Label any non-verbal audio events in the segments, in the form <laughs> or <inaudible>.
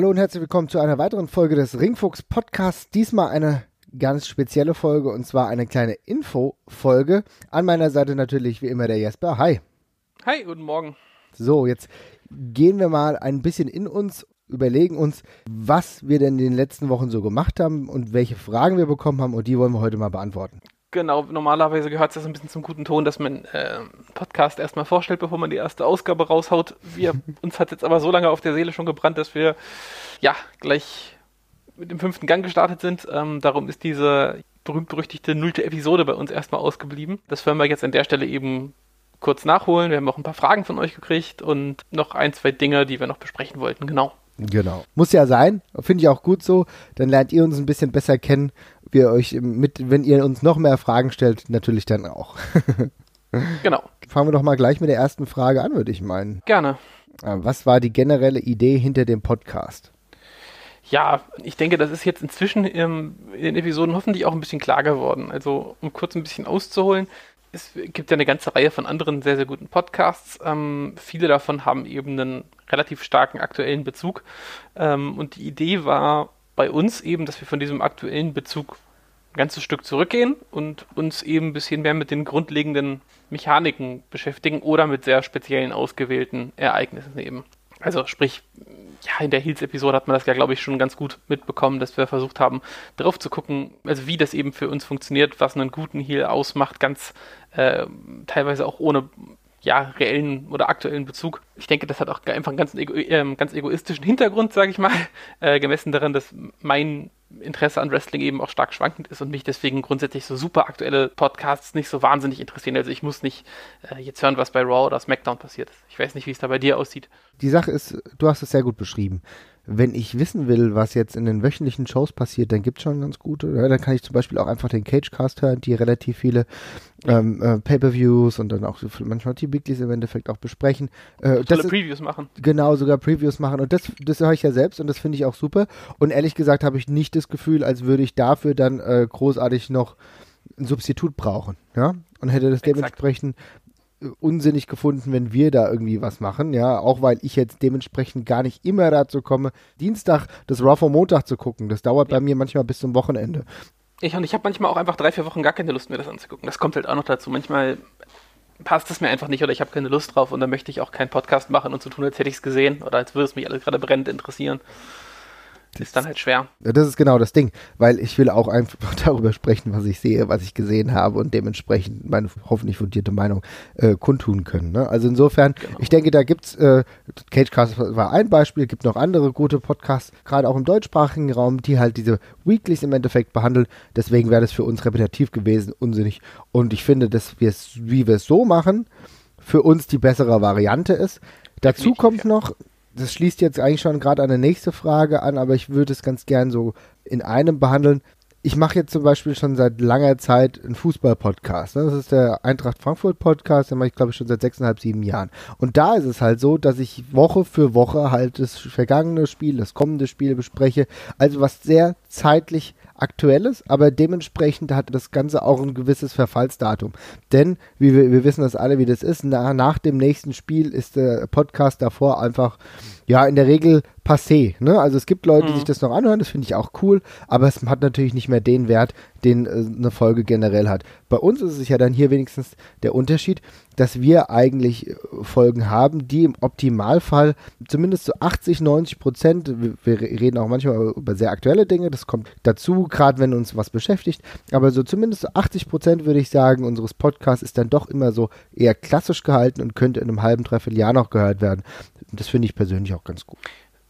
Hallo und herzlich willkommen zu einer weiteren Folge des Ringfuchs Podcasts. Diesmal eine ganz spezielle Folge und zwar eine kleine Info-Folge. An meiner Seite natürlich wie immer der Jesper. Hi. Hi, guten Morgen. So, jetzt gehen wir mal ein bisschen in uns, überlegen uns, was wir denn in den letzten Wochen so gemacht haben und welche Fragen wir bekommen haben und die wollen wir heute mal beantworten. Genau, normalerweise gehört es ja so ein bisschen zum guten Ton, dass man äh, Podcast erstmal vorstellt, bevor man die erste Ausgabe raushaut. Wir, <laughs> uns hat jetzt aber so lange auf der Seele schon gebrannt, dass wir ja gleich mit dem fünften Gang gestartet sind. Ähm, darum ist diese berühmt-berüchtigte nullte Episode bei uns erstmal ausgeblieben. Das werden wir jetzt an der Stelle eben kurz nachholen. Wir haben auch ein paar Fragen von euch gekriegt und noch ein, zwei Dinge, die wir noch besprechen wollten. Genau. Genau. Muss ja sein. Finde ich auch gut so. Dann lernt ihr uns ein bisschen besser kennen. Wir euch mit, wenn ihr uns noch mehr Fragen stellt, natürlich dann auch. <laughs> genau. Fangen wir doch mal gleich mit der ersten Frage an, würde ich meinen. Gerne. Äh, was war die generelle Idee hinter dem Podcast? Ja, ich denke, das ist jetzt inzwischen ähm, in den Episoden hoffentlich auch ein bisschen klar geworden. Also, um kurz ein bisschen auszuholen, es gibt ja eine ganze Reihe von anderen sehr, sehr guten Podcasts. Ähm, viele davon haben eben einen relativ starken aktuellen Bezug. Ähm, und die Idee war bei uns eben, dass wir von diesem aktuellen Bezug ein ganzes Stück zurückgehen und uns eben ein bisschen mehr mit den grundlegenden Mechaniken beschäftigen oder mit sehr speziellen ausgewählten Ereignissen eben. Also sprich, ja, in der Heels-Episode hat man das ja, glaube ich, schon ganz gut mitbekommen, dass wir versucht haben, drauf zu gucken, also wie das eben für uns funktioniert, was einen guten Heal ausmacht, ganz äh, teilweise auch ohne ja, reellen oder aktuellen Bezug. Ich denke, das hat auch einfach einen ganz, ego äh, ganz egoistischen Hintergrund, sage ich mal, <laughs> äh, gemessen daran, dass mein Interesse an Wrestling eben auch stark schwankend ist und mich deswegen grundsätzlich so super aktuelle Podcasts nicht so wahnsinnig interessieren. Also ich muss nicht äh, jetzt hören, was bei Raw oder SmackDown passiert ist. Ich weiß nicht, wie es da bei dir aussieht. Die Sache ist, du hast es sehr gut beschrieben wenn ich wissen will, was jetzt in den wöchentlichen Shows passiert, dann gibt es schon ganz gute. Ja, dann kann ich zum Beispiel auch einfach den Cagecast hören, die relativ viele ähm, äh, Pay-per-Views und dann auch manchmal die Weeklies im Endeffekt auch besprechen. Äh, Tolle Previews machen. Genau, sogar Previews machen. Und das, das höre ich ja selbst und das finde ich auch super. Und ehrlich gesagt habe ich nicht das Gefühl, als würde ich dafür dann äh, großartig noch ein Substitut brauchen. Ja? Und hätte das Exakt. dementsprechend unsinnig gefunden, wenn wir da irgendwie was machen, ja, auch weil ich jetzt dementsprechend gar nicht immer dazu komme, Dienstag das Raw vom Montag zu gucken. Das dauert ja. bei mir manchmal bis zum Wochenende. Ich und ich habe manchmal auch einfach drei, vier Wochen gar keine Lust, mir das anzugucken. Das kommt halt auch noch dazu. Manchmal passt es mir einfach nicht oder ich habe keine Lust drauf und dann möchte ich auch keinen Podcast machen und so tun, als hätte ich es gesehen oder als würde es mich alles gerade brennend interessieren. Das ist dann halt schwer. Das ist genau das Ding, weil ich will auch einfach <laughs> darüber sprechen, was ich sehe, was ich gesehen habe und dementsprechend meine hoffentlich fundierte Meinung äh, kundtun können. Ne? Also insofern, genau. ich denke, da gibt's äh, Cagecast war ein Beispiel, gibt noch andere gute Podcasts, gerade auch im deutschsprachigen Raum, die halt diese Weeklies im Endeffekt behandeln. Deswegen wäre das für uns repetitiv gewesen, unsinnig. Und ich finde, dass wir es, wie wir es so machen, für uns die bessere Variante ist. Dazu kommt noch, das schließt jetzt eigentlich schon gerade eine nächste Frage an, aber ich würde es ganz gern so in einem behandeln. Ich mache jetzt zum Beispiel schon seit langer Zeit einen Fußball-Podcast. Ne? Das ist der Eintracht Frankfurt-Podcast, den mache ich glaube ich schon seit sechseinhalb, sieben Jahren. Und da ist es halt so, dass ich Woche für Woche halt das vergangene Spiel, das kommende Spiel bespreche. Also was sehr zeitlich aktuelles, aber dementsprechend hat das Ganze auch ein gewisses Verfallsdatum. Denn, wie wir, wir wissen das alle, wie das ist, nach, nach dem nächsten Spiel ist der Podcast davor einfach ja, in der Regel passé. Ne? Also es gibt Leute, die mhm. sich das noch anhören, das finde ich auch cool, aber es hat natürlich nicht mehr den Wert, den äh, eine Folge generell hat. Bei uns ist es ja dann hier wenigstens der Unterschied, dass wir eigentlich äh, Folgen haben, die im Optimalfall zumindest zu 80, 90 Prozent, wir, reden auch manchmal über sehr aktuelle Dinge, das kommt dazu, gerade wenn uns was beschäftigt, aber so zumindest zu 80 Prozent würde ich sagen, unseres Podcasts ist dann doch immer so eher klassisch gehalten und könnte in einem halben, dreiviertel Jahr noch gehört werden. Das finde ich persönlich auch ganz gut.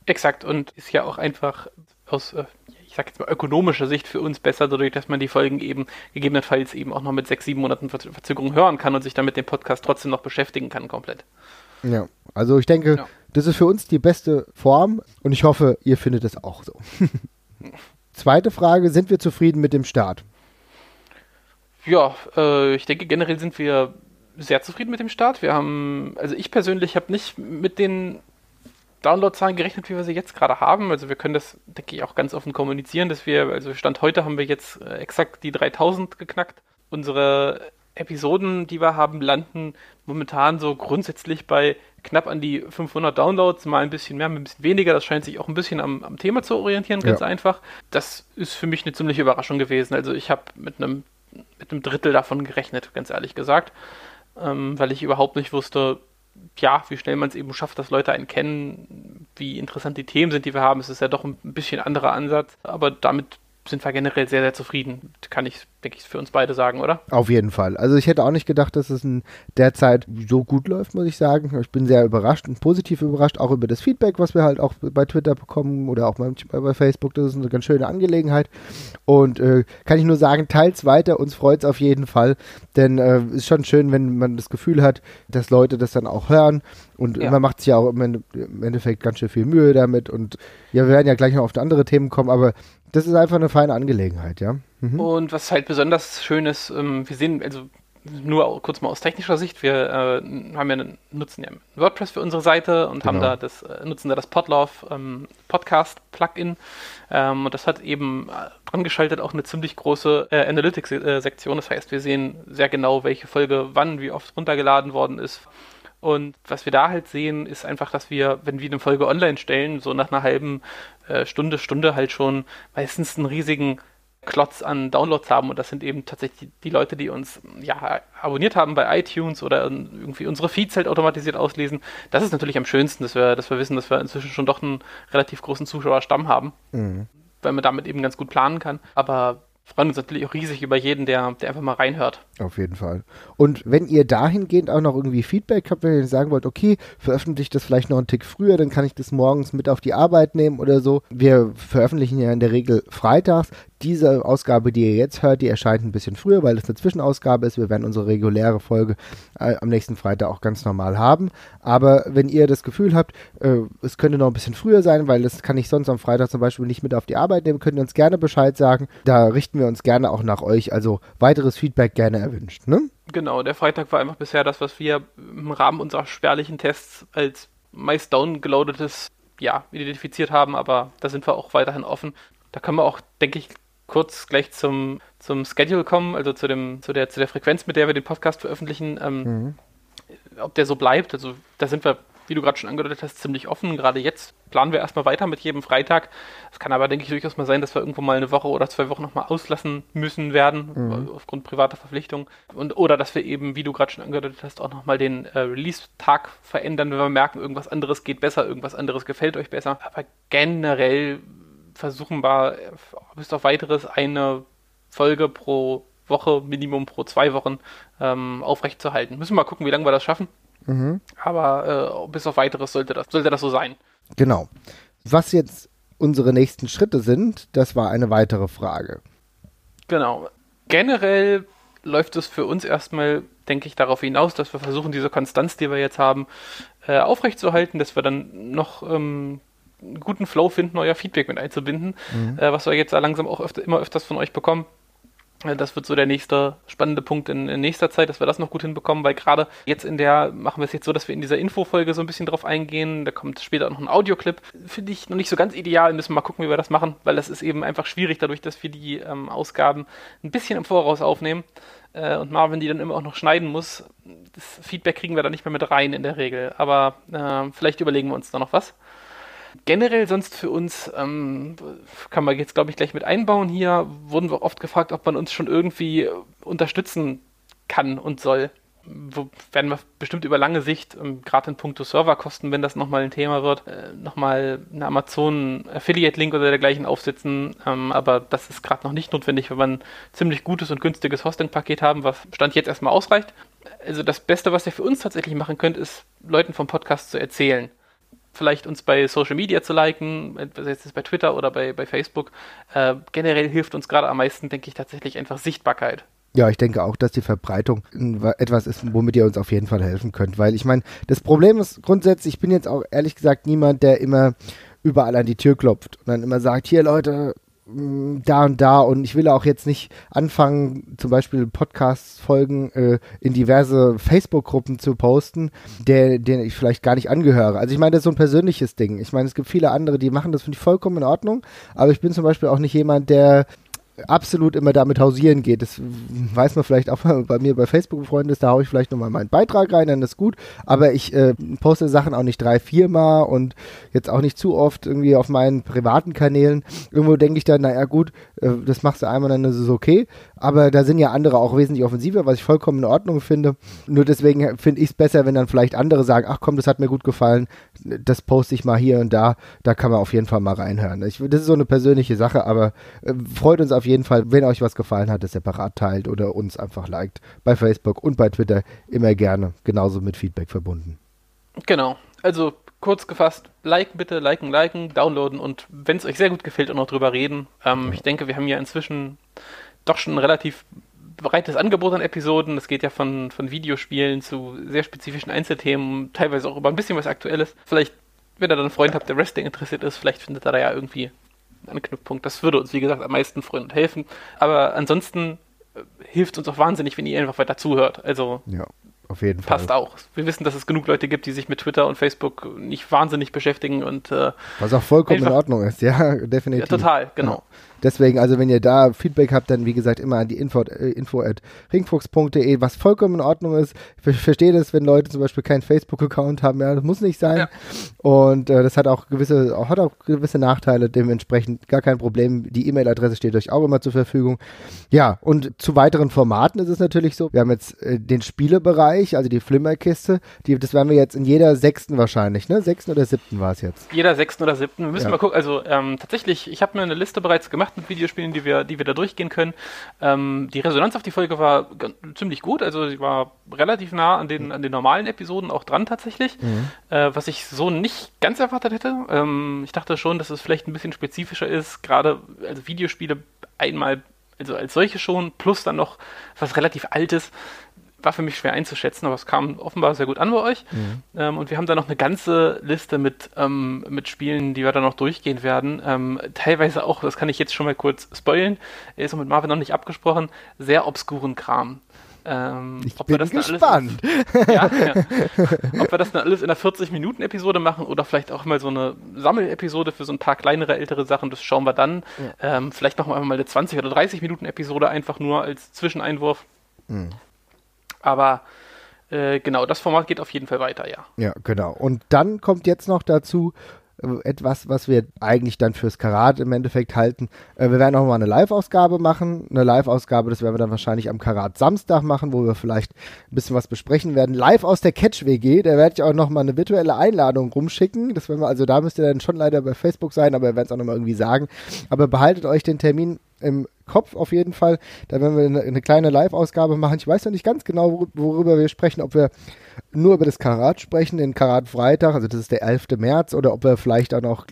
Exakt und ist ja auch einfach aus, äh, ich sag jetzt mal, ökonomischer Sicht für uns besser, dadurch, dass man die Folgen eben gegebenenfalls eben auch noch mit sechs, sieben Monaten Verzögerung hören kann und sich dann mit dem Podcast trotzdem noch beschäftigen kann, komplett. Ja, also ich denke, ja. das ist für uns die beste Form und ich hoffe, ihr findet es auch so. <laughs> Zweite Frage, sind wir zufrieden mit dem Start? Ja, äh, ich denke generell sind wir sehr zufrieden mit dem Start. Wir haben, also ich persönlich habe nicht mit den Downloadzahlen gerechnet, wie wir sie jetzt gerade haben. Also wir können das, denke ich, auch ganz offen kommunizieren, dass wir, also Stand heute haben wir jetzt äh, exakt die 3000 geknackt. Unsere Episoden, die wir haben, landen momentan so grundsätzlich bei knapp an die 500 Downloads, mal ein bisschen mehr, ein bisschen weniger. Das scheint sich auch ein bisschen am, am Thema zu orientieren, ganz ja. einfach. Das ist für mich eine ziemliche Überraschung gewesen. Also ich habe mit einem mit einem Drittel davon gerechnet, ganz ehrlich gesagt, ähm, weil ich überhaupt nicht wusste, ja, wie schnell man es eben schafft, dass Leute einen kennen, wie interessant die Themen sind, die wir haben. Es ist ja doch ein bisschen anderer Ansatz, aber damit sind wir generell sehr, sehr zufrieden. Kann ich, denke ich, für uns beide sagen, oder? Auf jeden Fall. Also ich hätte auch nicht gedacht, dass es in der Zeit so gut läuft, muss ich sagen. Ich bin sehr überrascht und positiv überrascht, auch über das Feedback, was wir halt auch bei Twitter bekommen oder auch bei, Facebook. Das ist eine ganz schöne Angelegenheit. Und äh, kann ich nur sagen, teils weiter, uns freut es auf jeden Fall. Denn es äh, ist schon schön, wenn man das Gefühl hat, dass Leute das dann auch hören. Und ja. man macht sich ja auch im Endeffekt ganz schön viel Mühe damit. Und ja, wir werden ja gleich noch auf andere Themen kommen, aber das ist einfach eine feine Angelegenheit, ja. Mhm. Und was halt besonders schön ist, ähm, wir sehen, also nur kurz mal aus technischer Sicht, wir äh, haben ja einen, nutzen ja WordPress für unsere Seite und genau. haben da das, äh, nutzen da das Podlove ähm, Podcast Plugin. Ähm, und das hat eben äh, dran geschaltet auch eine ziemlich große äh, Analytics-Sektion. Das heißt, wir sehen sehr genau, welche Folge wann, wie oft runtergeladen worden ist. Und was wir da halt sehen, ist einfach, dass wir, wenn wir eine Folge online stellen, so nach einer halben äh, Stunde, Stunde halt schon meistens einen riesigen Klotz an Downloads haben und das sind eben tatsächlich die Leute, die uns ja abonniert haben bei iTunes oder irgendwie unsere Feeds halt automatisiert auslesen. Das ist natürlich am schönsten, dass wir, dass wir wissen, dass wir inzwischen schon doch einen relativ großen Zuschauerstamm haben, mhm. weil man damit eben ganz gut planen kann. Aber freuen uns natürlich auch riesig über jeden, der, der einfach mal reinhört. Auf jeden Fall. Und wenn ihr dahingehend auch noch irgendwie Feedback habt, wenn ihr sagen wollt, okay, veröffentlicht das vielleicht noch einen Tick früher, dann kann ich das morgens mit auf die Arbeit nehmen oder so. Wir veröffentlichen ja in der Regel freitags diese Ausgabe, die ihr jetzt hört, die erscheint ein bisschen früher, weil es eine Zwischenausgabe ist. Wir werden unsere reguläre Folge äh, am nächsten Freitag auch ganz normal haben. Aber wenn ihr das Gefühl habt, äh, es könnte noch ein bisschen früher sein, weil das kann ich sonst am Freitag zum Beispiel nicht mit auf die Arbeit nehmen, könnt ihr uns gerne Bescheid sagen. Da richten wir uns gerne auch nach euch. Also weiteres Feedback gerne erwünscht. Ne? Genau, der Freitag war einfach bisher das, was wir im Rahmen unserer spärlichen Tests als meist downgeloadetes ja, identifiziert haben, aber da sind wir auch weiterhin offen. Da können wir auch, denke ich, kurz gleich zum, zum Schedule kommen, also zu, dem, zu, der, zu der Frequenz, mit der wir den Podcast veröffentlichen. Ähm, mhm. Ob der so bleibt, also da sind wir, wie du gerade schon angedeutet hast, ziemlich offen. Gerade jetzt planen wir erstmal weiter mit jedem Freitag. Es kann aber, denke ich, durchaus mal sein, dass wir irgendwo mal eine Woche oder zwei Wochen nochmal auslassen müssen werden, mhm. aufgrund privater Verpflichtungen. Und, oder dass wir eben, wie du gerade schon angedeutet hast, auch nochmal den äh, Release-Tag verändern, wenn wir merken, irgendwas anderes geht besser, irgendwas anderes gefällt euch besser. Aber generell versuchen wir bis auf weiteres eine Folge pro Woche, Minimum pro zwei Wochen ähm, aufrechtzuerhalten. Müssen wir mal gucken, wie lange wir das schaffen. Mhm. Aber äh, bis auf weiteres sollte das, sollte das so sein. Genau. Was jetzt unsere nächsten Schritte sind, das war eine weitere Frage. Genau. Generell läuft es für uns erstmal, denke ich, darauf hinaus, dass wir versuchen, diese Konstanz, die wir jetzt haben, äh, aufrechtzuerhalten, dass wir dann noch ähm, einen guten Flow finden, euer Feedback mit einzubinden, mhm. äh, was wir jetzt langsam auch öfter, immer öfters von euch bekommen. Äh, das wird so der nächste spannende Punkt in, in, nächster Zeit, dass wir das noch gut hinbekommen, weil gerade jetzt in der, machen wir es jetzt so, dass wir in dieser Infofolge so ein bisschen drauf eingehen. Da kommt später noch ein Audioclip. Finde ich noch nicht so ganz ideal, müssen wir mal gucken, wie wir das machen, weil das ist eben einfach schwierig, dadurch, dass wir die ähm, Ausgaben ein bisschen im Voraus aufnehmen äh, und Marvin die dann immer auch noch schneiden muss. Das Feedback kriegen wir da nicht mehr mit rein in der Regel, aber äh, vielleicht überlegen wir uns da noch was. Generell sonst für uns, ähm, kann man jetzt glaube ich gleich mit einbauen hier, wurden wir oft gefragt, ob man uns schon irgendwie unterstützen kann und soll. Wo werden wir bestimmt über lange Sicht, ähm, gerade in puncto Serverkosten, wenn das nochmal ein Thema wird, äh, nochmal eine Amazon-Affiliate-Link oder dergleichen aufsetzen. Ähm, aber das ist gerade noch nicht notwendig, wenn wir ein ziemlich gutes und günstiges Hosting-Paket haben, was Stand jetzt erstmal ausreicht. Also das Beste, was ihr für uns tatsächlich machen könnt, ist Leuten vom Podcast zu erzählen vielleicht uns bei Social Media zu liken, jetzt bei Twitter oder bei, bei Facebook. Äh, generell hilft uns gerade am meisten, denke ich, tatsächlich einfach Sichtbarkeit. Ja, ich denke auch, dass die Verbreitung etwas ist, womit ihr uns auf jeden Fall helfen könnt. Weil ich meine, das Problem ist grundsätzlich, ich bin jetzt auch ehrlich gesagt niemand, der immer überall an die Tür klopft und dann immer sagt, hier Leute, da und da und ich will auch jetzt nicht anfangen, zum Beispiel Podcast-Folgen äh, in diverse Facebook-Gruppen zu posten, der, denen ich vielleicht gar nicht angehöre. Also ich meine, das ist so ein persönliches Ding. Ich meine, es gibt viele andere, die machen das, finde ich vollkommen in Ordnung, aber ich bin zum Beispiel auch nicht jemand, der absolut immer damit hausieren geht. Das weiß man vielleicht auch <laughs> bei mir bei Facebook Freunden ist, da haue ich vielleicht nochmal meinen Beitrag rein, dann ist gut. Aber ich äh, poste Sachen auch nicht drei, viermal und jetzt auch nicht zu oft irgendwie auf meinen privaten Kanälen. Irgendwo denke ich dann, naja gut, äh, das machst du einmal, dann ist es okay. Aber da sind ja andere auch wesentlich offensiver, was ich vollkommen in Ordnung finde. Nur deswegen finde ich es besser, wenn dann vielleicht andere sagen, ach komm, das hat mir gut gefallen, das poste ich mal hier und da. Da kann man auf jeden Fall mal reinhören. Ich, das ist so eine persönliche Sache, aber äh, freut uns auf jeden Fall, wenn euch was gefallen hat, das separat teilt oder uns einfach liked. Bei Facebook und bei Twitter immer gerne. Genauso mit Feedback verbunden. Genau. Also kurz gefasst, liken bitte, liken, liken, downloaden und wenn es euch sehr gut gefällt, auch noch drüber reden. Ähm, ja. Ich denke, wir haben ja inzwischen doch schon ein relativ breites Angebot an Episoden. Es geht ja von, von Videospielen zu sehr spezifischen Einzelthemen, teilweise auch über ein bisschen was Aktuelles. Vielleicht, wenn ihr dann einen Freund habt, der Wrestling interessiert ist, vielleicht findet er da ja irgendwie Anknüpfpunkt. Das würde uns, wie gesagt, am meisten freuen und helfen. Aber ansonsten äh, hilft uns auch wahnsinnig, wenn ihr einfach weiter zuhört. Also ja. Auf jeden Fall. Passt auch. Wir wissen, dass es genug Leute gibt, die sich mit Twitter und Facebook nicht wahnsinnig beschäftigen und äh, was auch vollkommen in Ordnung ist, ja, <laughs> definitiv. Ja, total, genau. Ja. Deswegen, also wenn ihr da Feedback habt, dann wie gesagt immer an die info, äh, info at ringfuchs.de, was vollkommen in Ordnung ist. Ich verstehe das, wenn Leute zum Beispiel keinen Facebook-Account haben, ja, das muss nicht sein. Ja. Und äh, das hat auch gewisse, hat auch gewisse Nachteile, dementsprechend gar kein Problem. Die E-Mail-Adresse steht euch auch immer zur Verfügung. Ja, und zu weiteren Formaten ist es natürlich so, wir haben jetzt äh, den Spielebereich, also die Flimmerkiste, die, das werden wir jetzt in jeder sechsten wahrscheinlich, ne? Sechsten oder siebten war es jetzt? Jeder sechsten oder siebten. Wir müssen ja. mal gucken, also ähm, tatsächlich, ich habe mir eine Liste bereits gemacht, gemacht mit Videospielen, die wir, die wir da durchgehen können. Ähm, die Resonanz auf die Folge war ziemlich gut, also sie war relativ nah an den, an den normalen Episoden auch dran tatsächlich, mhm. äh, was ich so nicht ganz erwartet hätte. Ähm, ich dachte schon, dass es vielleicht ein bisschen spezifischer ist, gerade also Videospiele einmal also als solche schon, plus dann noch was relativ Altes war für mich schwer einzuschätzen, aber es kam offenbar sehr gut an bei euch. Mhm. Ähm, und wir haben da noch eine ganze Liste mit, ähm, mit Spielen, die wir dann noch durchgehen werden. Ähm, teilweise auch, das kann ich jetzt schon mal kurz spoilen, ist auch mit Marvin noch nicht abgesprochen, sehr obskuren Kram. Ähm, ich bin gespannt. Alles, ja, ja. Ob wir das dann alles in einer 40-Minuten-Episode machen oder vielleicht auch mal so eine Sammelepisode für so ein paar kleinere, ältere Sachen, das schauen wir dann. Ja. Ähm, vielleicht machen wir einfach mal eine 20- oder 30-Minuten-Episode einfach nur als Zwischeneinwurf. Mhm. Aber äh, genau, das Format geht auf jeden Fall weiter, ja. Ja, genau. Und dann kommt jetzt noch dazu äh, etwas, was wir eigentlich dann fürs Karat im Endeffekt halten. Äh, wir werden auch mal eine Live-Ausgabe machen. Eine Live-Ausgabe, das werden wir dann wahrscheinlich am Karat Samstag machen, wo wir vielleicht ein bisschen was besprechen werden. Live aus der Catch-WG, da werde ich auch noch mal eine virtuelle Einladung rumschicken. Das werden wir, also da müsst ihr dann schon leider bei Facebook sein, aber wir werden es auch noch mal irgendwie sagen. Aber behaltet euch den Termin im Kopf auf jeden Fall. Da werden wir eine, eine kleine Live-Ausgabe machen. Ich weiß noch nicht ganz genau, worüber wir sprechen, ob wir nur über das Karat sprechen, den Karat Freitag, also das ist der 11. März, oder ob wir vielleicht auch noch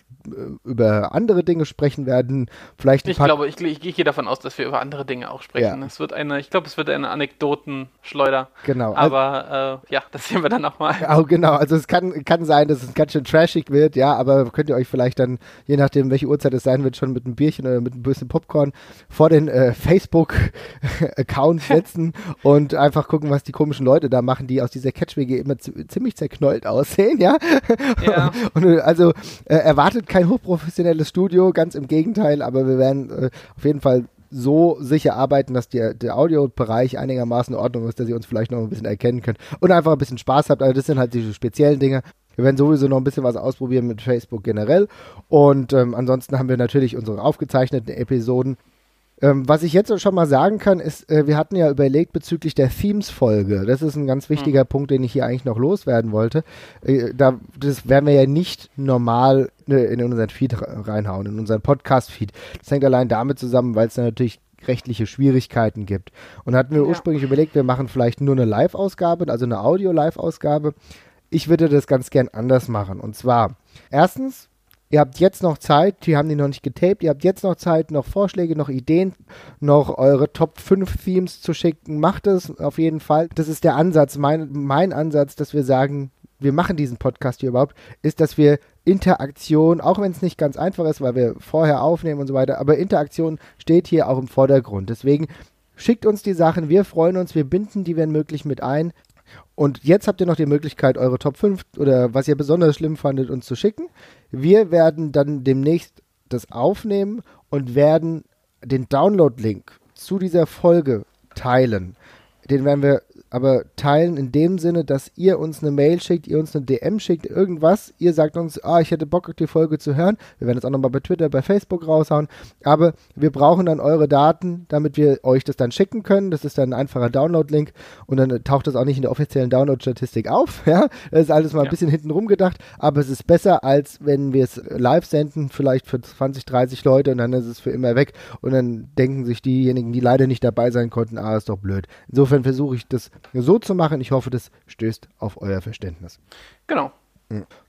über andere Dinge sprechen werden. Vielleicht ich glaube, ich, ich, ich, gehe davon aus, dass wir über andere Dinge auch sprechen. Ja. Es wird eine, ich glaube, es wird eine Anekdotenschleuder. Genau. Aber äh, ja, das sehen wir dann nochmal. <laughs> Oh, genau. Also es kann, kann sein, dass es ganz schön trashig wird, ja, aber könnt ihr euch vielleicht dann, je nachdem, welche Uhrzeit es sein wird, schon mit einem Bierchen oder mit ein bisschen Popcorn vor den äh, Facebook-Account <laughs> setzen und einfach gucken, was die komischen Leute da machen, die aus dieser Catch-WG immer ziemlich zerknollt aussehen, ja. ja. <laughs> und also äh, erwartet kein hochprofessionelles Studio, ganz im Gegenteil, aber wir werden äh, auf jeden Fall so sicher arbeiten, dass der, der Audiobereich einigermaßen in Ordnung ist, dass ihr uns vielleicht noch ein bisschen erkennen könnt und einfach ein bisschen Spaß habt. Also das sind halt diese speziellen Dinge. Wir werden sowieso noch ein bisschen was ausprobieren mit Facebook generell. Und ähm, ansonsten haben wir natürlich unsere aufgezeichneten Episoden ähm, was ich jetzt schon mal sagen kann, ist, äh, wir hatten ja überlegt bezüglich der Themes-Folge. Das ist ein ganz wichtiger mhm. Punkt, den ich hier eigentlich noch loswerden wollte. Äh, da, das werden wir ja nicht normal ne, in unseren Feed reinhauen, in unseren Podcast-Feed. Das hängt allein damit zusammen, weil es da natürlich rechtliche Schwierigkeiten gibt. Und hatten wir ja. ursprünglich überlegt, wir machen vielleicht nur eine Live-Ausgabe, also eine Audio-Live-Ausgabe. Ich würde das ganz gern anders machen. Und zwar, erstens Ihr habt jetzt noch Zeit, die haben die noch nicht getaped, ihr habt jetzt noch Zeit, noch Vorschläge, noch Ideen, noch eure Top 5 Themes zu schicken. Macht es auf jeden Fall. Das ist der Ansatz, mein, mein Ansatz, dass wir sagen, wir machen diesen Podcast hier überhaupt, ist, dass wir Interaktion, auch wenn es nicht ganz einfach ist, weil wir vorher aufnehmen und so weiter, aber Interaktion steht hier auch im Vordergrund. Deswegen schickt uns die Sachen, wir freuen uns, wir binden die, wenn möglich, mit ein. Und jetzt habt ihr noch die Möglichkeit, eure Top 5 oder was ihr besonders schlimm fandet, uns zu schicken. Wir werden dann demnächst das aufnehmen und werden den Download-Link zu dieser Folge teilen. Den werden wir aber teilen in dem Sinne, dass ihr uns eine Mail schickt, ihr uns eine DM schickt, irgendwas. Ihr sagt uns, ah, ich hätte Bock, die Folge zu hören. Wir werden das auch nochmal bei Twitter, bei Facebook raushauen. Aber wir brauchen dann eure Daten, damit wir euch das dann schicken können. Das ist dann ein einfacher Download-Link und dann taucht das auch nicht in der offiziellen Download-Statistik auf. <laughs> Ja, das ist alles mal ein ja. bisschen hinten rum gedacht. Aber es ist besser, als wenn wir es live senden, vielleicht für 20, 30 Leute und dann ist es für immer weg. Und dann denken sich diejenigen, die leider nicht dabei sein konnten, ah, ist doch blöd. Insofern versuche ich das so zu machen. Ich hoffe, das stößt auf euer Verständnis. Genau.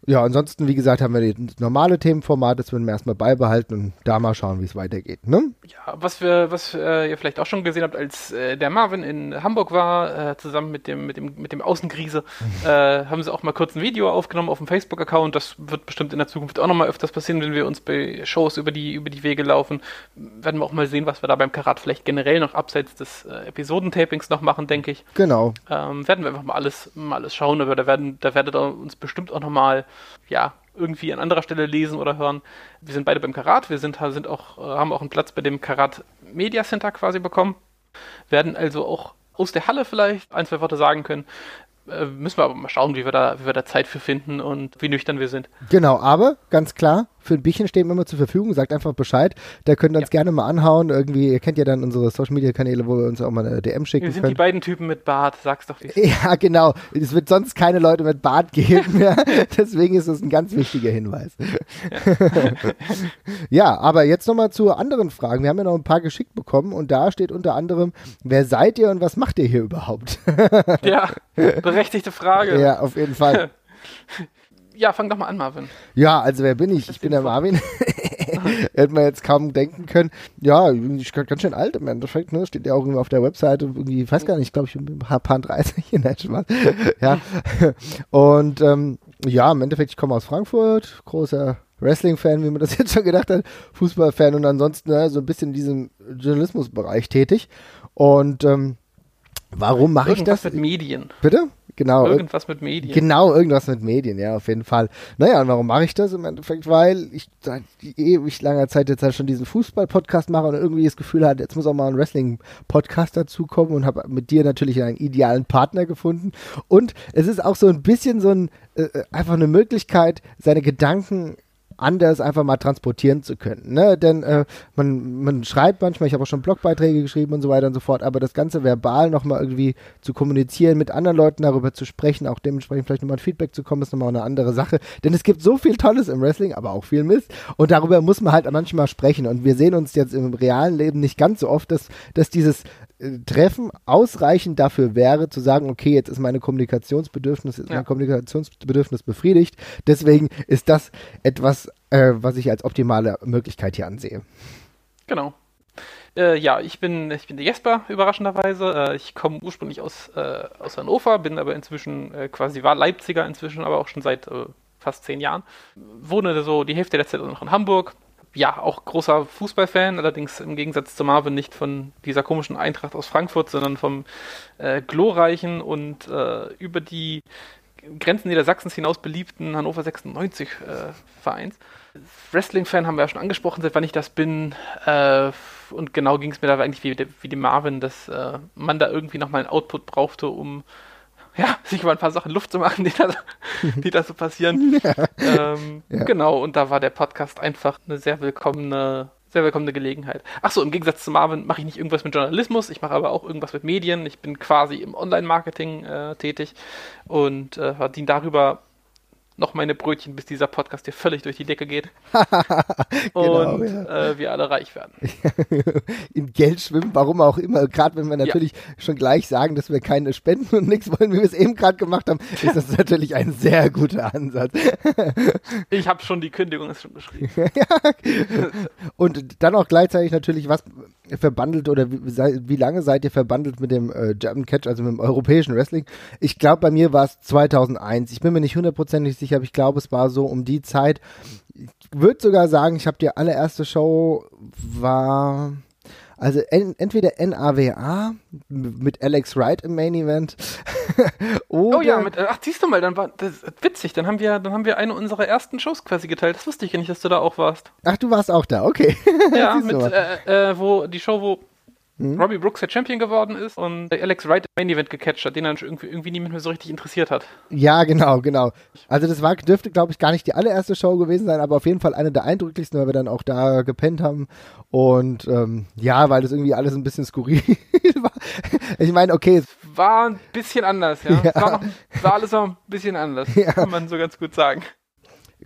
Ja, ansonsten, wie gesagt, haben wir das normale Themenformat, das würden wir erstmal beibehalten und da mal schauen, wie es weitergeht. Ne? Ja, was wir, was äh, ihr vielleicht auch schon gesehen habt, als äh, der Marvin in Hamburg war, äh, zusammen mit dem, mit dem, mit dem Außenkrise, <laughs> äh, haben sie auch mal kurz ein Video aufgenommen auf dem Facebook-Account. Das wird bestimmt in der Zukunft auch nochmal öfters passieren, wenn wir uns bei Shows über die, über die Wege laufen. Werden wir auch mal sehen, was wir da beim Karat vielleicht generell noch abseits des äh, Episodentapings noch machen, denke ich. Genau. Ähm, werden wir einfach mal alles, mal alles schauen, aber da werden, da werdet ihr uns bestimmt auch nochmal ja, irgendwie an anderer Stelle lesen oder hören. Wir sind beide beim Karat, wir sind, sind auch, äh, haben auch einen Platz bei dem Karat Media Center quasi bekommen. Werden also auch aus der Halle vielleicht ein, zwei Worte sagen können. Äh, müssen wir aber mal schauen, wie wir, da, wie wir da Zeit für finden und wie nüchtern wir sind. Genau, aber ganz klar, für ein Bierchen stehen wir immer zur Verfügung, sagt einfach Bescheid. Da könnt ihr uns ja. gerne mal anhauen. Irgendwie, ihr kennt ja dann unsere Social Media Kanäle, wo wir uns auch mal eine DM schicken. Wir sind können. die beiden Typen mit Bart, sag's doch wie. <laughs> Ja, genau. Es wird sonst keine Leute mit Bart geben. <laughs> ja. Deswegen ist das ein ganz wichtiger Hinweis. Ja, <laughs> ja aber jetzt nochmal zu anderen Fragen. Wir haben ja noch ein paar geschickt bekommen und da steht unter anderem, wer seid ihr und was macht ihr hier überhaupt? ja, berechtigte Frage. Ja, auf jeden Fall. Ja, fang doch mal an, Marvin. Ja, also wer bin ich? Ich bin der Marvin. <laughs> Hätte man jetzt kaum denken können. Ja, ich bin ganz schön alt im Endeffekt, ne? Steht ja auch immer auf der Webseite, irgendwie, ich weiß gar nicht, glaube ich, ein paar, paar 30 in Spaß. <laughs> Ja. Und ähm, ja, im Endeffekt, ich komme aus Frankfurt, großer Wrestling-Fan, wie man das <laughs> jetzt schon gedacht hat, Fußball-Fan und ansonsten ne, so ein bisschen in diesem Journalismusbereich tätig. Und ähm, warum mache ich das? mit Medien. Bitte? Genau. Irgendwas mit Medien. Genau, irgendwas mit Medien, ja, auf jeden Fall. Naja, und warum mache ich das im Endeffekt? Weil ich seit ewig langer Zeit jetzt halt schon diesen Fußball-Podcast mache und irgendwie das Gefühl hatte, jetzt muss auch mal ein Wrestling-Podcast dazukommen und habe mit dir natürlich einen idealen Partner gefunden. Und es ist auch so ein bisschen so ein, äh, äh einfach eine Möglichkeit, seine Gedanken anders einfach mal transportieren zu können. Ne? Denn äh, man, man schreibt manchmal, ich habe auch schon Blogbeiträge geschrieben und so weiter und so fort, aber das Ganze verbal nochmal irgendwie zu kommunizieren, mit anderen Leuten darüber zu sprechen, auch dementsprechend vielleicht nochmal ein Feedback zu kommen, ist nochmal eine andere Sache. Denn es gibt so viel Tolles im Wrestling, aber auch viel Mist. Und darüber muss man halt manchmal sprechen. Und wir sehen uns jetzt im realen Leben nicht ganz so oft, dass, dass dieses Treffen ausreichend dafür wäre, zu sagen, okay, jetzt ist meine Kommunikationsbedürfnis, ist ja. mein Kommunikationsbedürfnis befriedigt. Deswegen ist das etwas, äh, was ich als optimale Möglichkeit hier ansehe. Genau. Äh, ja, ich bin, ich bin der Jesper, überraschenderweise. Äh, ich komme ursprünglich aus, äh, aus Hannover, bin aber inzwischen äh, quasi, war Leipziger inzwischen, aber auch schon seit äh, fast zehn Jahren. Wohne so die Hälfte der Zeit noch in Hamburg, ja, auch großer Fußballfan, allerdings im Gegensatz zu Marvin nicht von dieser komischen Eintracht aus Frankfurt, sondern vom äh, glorreichen und äh, über die Grenzen Niedersachsens hinaus beliebten Hannover 96 äh, Vereins. Wrestling-Fan haben wir ja schon angesprochen, seit wann ich das bin. Äh, und genau ging es mir da eigentlich wie, wie dem Marvin, dass äh, man da irgendwie nochmal einen Output brauchte, um ja, sich über ein paar Sachen Luft zu machen, <laughs> die da, die da so passieren. <laughs> Ja. Ähm, ja. Genau, und da war der Podcast einfach eine sehr willkommene, sehr willkommene Gelegenheit. Achso, im Gegensatz zu Marvin mache ich nicht irgendwas mit Journalismus, ich mache aber auch irgendwas mit Medien. Ich bin quasi im Online-Marketing äh, tätig und äh, verdiene darüber noch meine Brötchen, bis dieser Podcast hier völlig durch die Decke geht. <laughs> genau, und ja. äh, wir alle reich werden. <laughs> In Geld schwimmen, warum auch immer. Gerade wenn wir natürlich ja. schon gleich sagen, dass wir keine Spenden und nichts wollen, wie wir es eben gerade gemacht haben, ist das natürlich ein sehr guter Ansatz. <laughs> ich habe schon die Kündigung schon geschrieben. und dann auch gleichzeitig natürlich, was verbandelt oder wie, wie lange seid ihr verbandelt mit dem äh, German Catch, also mit dem europäischen Wrestling? Ich glaube, bei mir war es 2001. Ich bin mir nicht hundertprozentig sicher, aber ich glaube, es war so um die Zeit. Ich würde sogar sagen, ich habe die allererste Show war Also en, entweder NAWA mit Alex Wright im Main Event. <laughs> oh ja, mit, ach siehst du mal, dann war das witzig, dann haben wir, dann haben wir eine unserer ersten Shows quasi geteilt. Das wusste ich ja nicht, dass du da auch warst. Ach, du warst auch da, okay. <laughs> Ja, mit, äh, äh, wo die Show, wo Mhm. Robbie Brooks der Champion geworden ist und Alex Wright im Main Event gecatcht hat, den dann irgendwie, irgendwie niemand mehr so richtig interessiert hat. Ja, genau, genau. Also das war, dürfte, glaube ich, gar nicht die allererste Show gewesen sein, aber auf jeden Fall eine der eindrücklichsten, weil wir dann auch da gepennt haben. Und ähm, ja, weil das irgendwie alles ein bisschen skurril <laughs> war. Ich meine, okay. Es war ein bisschen anders, ja. <laughs> ja. War, noch, war, alles noch ein bisschen anders, <laughs> ja. kann man so ganz gut sagen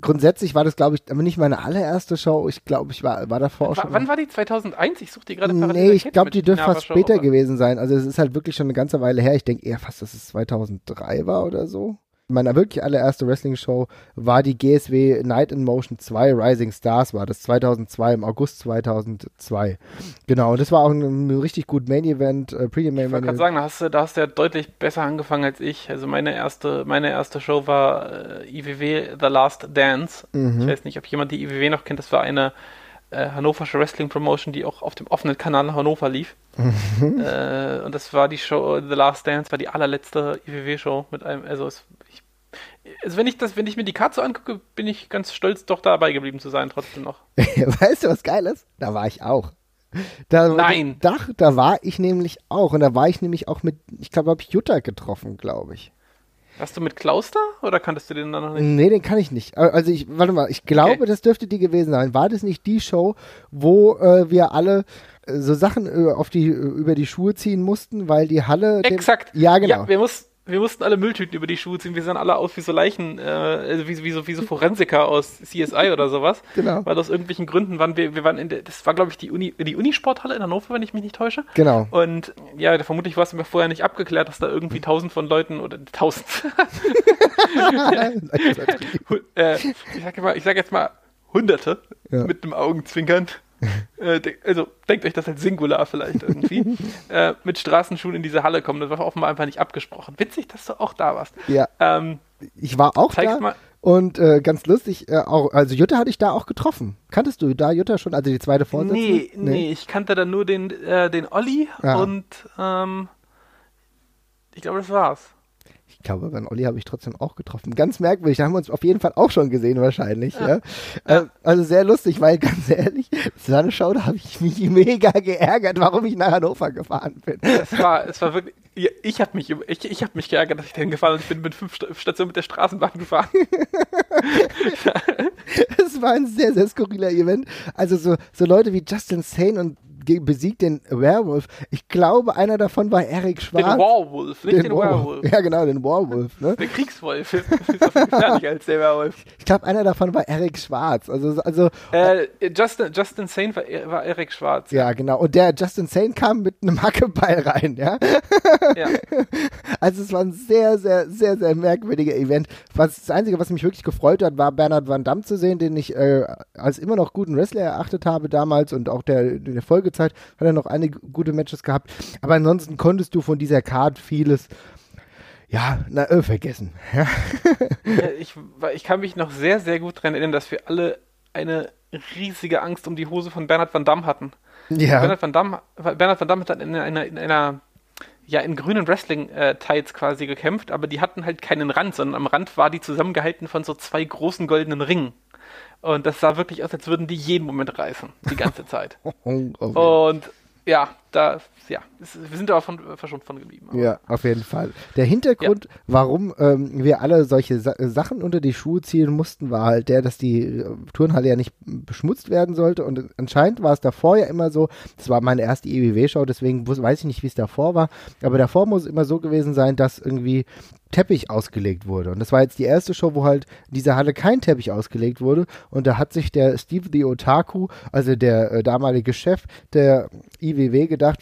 grundsätzlich war das, glaube ich, aber nicht meine allererste Show. Ich glaube, ich war, war davor auch schon. Wann war die? 2001? Ich suche die gerade parallel. Nee, ich glaube, die dürfte fast später gewesen sein. Also es ist halt wirklich schon eine ganze Weile her. Ich denke eher fast, dass es 2003 war oder so meine wirklich allererste Wrestling-Show war die GSW Night in Motion 2 Rising Stars, war das 2002, im August 2002. Genau, und das war auch ein, ein richtig gut Main-Event, äh, Pre-Main-Event. Ich wollte gerade sagen, da hast, du, da hast du ja deutlich besser angefangen als ich. Also meine erste, meine erste Show war äh, IWW The Last Dance. Mhm. Ich weiß nicht, ob jemand die IWW noch kennt, das war eine äh, hannoversche Wrestling Promotion, die auch auf dem offenen Kanal Hannover lief. Mhm. Äh, und das war die Show, The Last Dance war die allerletzte IWW-Show mit einem, also es, ich, also wenn ich das, wenn ich mir die Karte so angucke, bin ich ganz stolz, doch dabei geblieben zu sein, trotzdem noch. <laughs> weißt du, was geil ist? Da war ich auch. Da, Nein. Da, da war ich nämlich auch. Und da war ich nämlich auch mit, ich glaube, habe ich Jutta getroffen, glaube ich. Hast du mit Klaus da oder kanntest du den dann noch nicht? Nee, den kann ich nicht. Also ich, warte mal, ich glaube, okay. das dürfte die gewesen sein. War das nicht die Show, wo äh, wir alle äh, so Sachen äh, auf die, über die Schuhe ziehen mussten, weil die Halle. Exakt. Den, ja, genau. Ja, wir mussten wir mussten alle Mülltüten über die Schuhe ziehen. Wir sahen alle aus wie so Leichen, äh, also wie, wie, so, wie so Forensiker aus CSI oder sowas. Genau. Weil aus irgendwelchen Gründen waren wir, wir waren in der, das war glaube ich die Uni, die Unisporthalle in Hannover, wenn ich mich nicht täussch. Genau. Und ja, vermutlich war es mir vorher nicht abgeklärt, dass da irgendwie tausend von Leuten oder <laughs> tausend. <laughs> äh, ich sag mal, ich sag jetzt mal Hunderte ja. mit einem Augenzwinkern äh, also denkt euch das als Singular vielleicht irgendwie, <laughs> äh, mit Straßenschuhen in diese Halle kommen. Das war offenbar einfach nicht abgesprochen. Witzig, dass du auch da warst. Ja. Ähm, ich war auch da. Mal. Und äh, ganz lustig, äh, auch, also Jutta hatte ich da auch getroffen. Kanntest du da Jutta schon, also die zweite Vorsitzende? Nee, nee, nee ich kannte da nur den, äh, den Olli ja. und ähm, ich glaube, das war's glaube, beim Olli habe ich trotzdem auch getroffen. Ganz merkwürdig, da haben wir uns auf jeden Fall auch schon gesehen wahrscheinlich. Ja. ja. Äh, also sehr lustig, weil <laughs> ganz ehrlich, eine Show, da habe ich mich <laughs> mega geärgert, warum ich nach Hannover gefahren bin. Es war, es war wirklich, ich habe mich, ich, ich hab mich geärgert, dass ich dahin gefahren bin. Ich bin mit fünf Stationen mit der Straßenbahn gefahren. <laughs> Es war ein sehr, sehr skurriler Event. Also so, so Leute wie Justin Sane und besiegt den Werewolf. Ich glaube, einer davon war Eric Schwarz. Den Warwolf, nicht den, den Werewolf. Ja, genau, den Warwolf. Ne? Der Kriegswolf <laughs> ist, gefährlicher als der Werwolf. Ich glaube, einer davon war Eric Schwarz. Also, also äh, Justin, Justin Sane war, war Eric Schwarz. Ja, genau. Und der Justin Sane kam mit einem Hackebeil rein, ja? <laughs> ja. <laughs> Also es war ein sehr, sehr, sehr, sehr merkwürdiger Event. Was, das Einzige, was mich wirklich gefreut hat, war Bernhard Van Damme zu sehen, den ich äh, als immer noch guten Wrestler erachtet habe damals und auch der, der Folge Zeit hat er noch einige gute Matches gehabt. Aber ansonsten konntest du von dieser Card vieles ja, na, äh, vergessen. Ja. ja, ich, ich kann mich noch sehr, sehr gut daran erinnern, dass wir alle eine riesige Angst um die Hose von Bernhard van Damme hatten. Ja. Bernhard van Damme, Bernhard van Damme hat dann in einer, in einer ja, in grünen Wrestling-Tights äh, quasi gekämpft, aber die hatten halt keinen Rand, sondern am Rand war die zusammengehalten von so zwei großen goldenen Ringen. Und das sah wirklich aus, als würden die jeden Moment reißen, die ganze Zeit. <laughs> Und ja, da, ja, wir sind da von, verschont von geblieben. Aber. Ja, auf jeden Fall. Der Hintergrund, ja. warum ähm, wir alle solche Sa Sachen unter die Schuhe ziehen mussten, war halt der, dass die äh, Turnhalle ja nicht beschmutzt werden sollte. Und anscheinend war es davor ja immer so, das war meine erste EWW-Show, deswegen weiß ich nicht, wie es davor war, aber davor muss es immer so gewesen sein, dass irgendwie Teppich ausgelegt wurde. Und das war jetzt die erste Show, wo halt in dieser Halle kein Teppich ausgelegt wurde. Und da hat sich der Steve the Otaku, also der äh, damalige Chef der IWW, gedacht,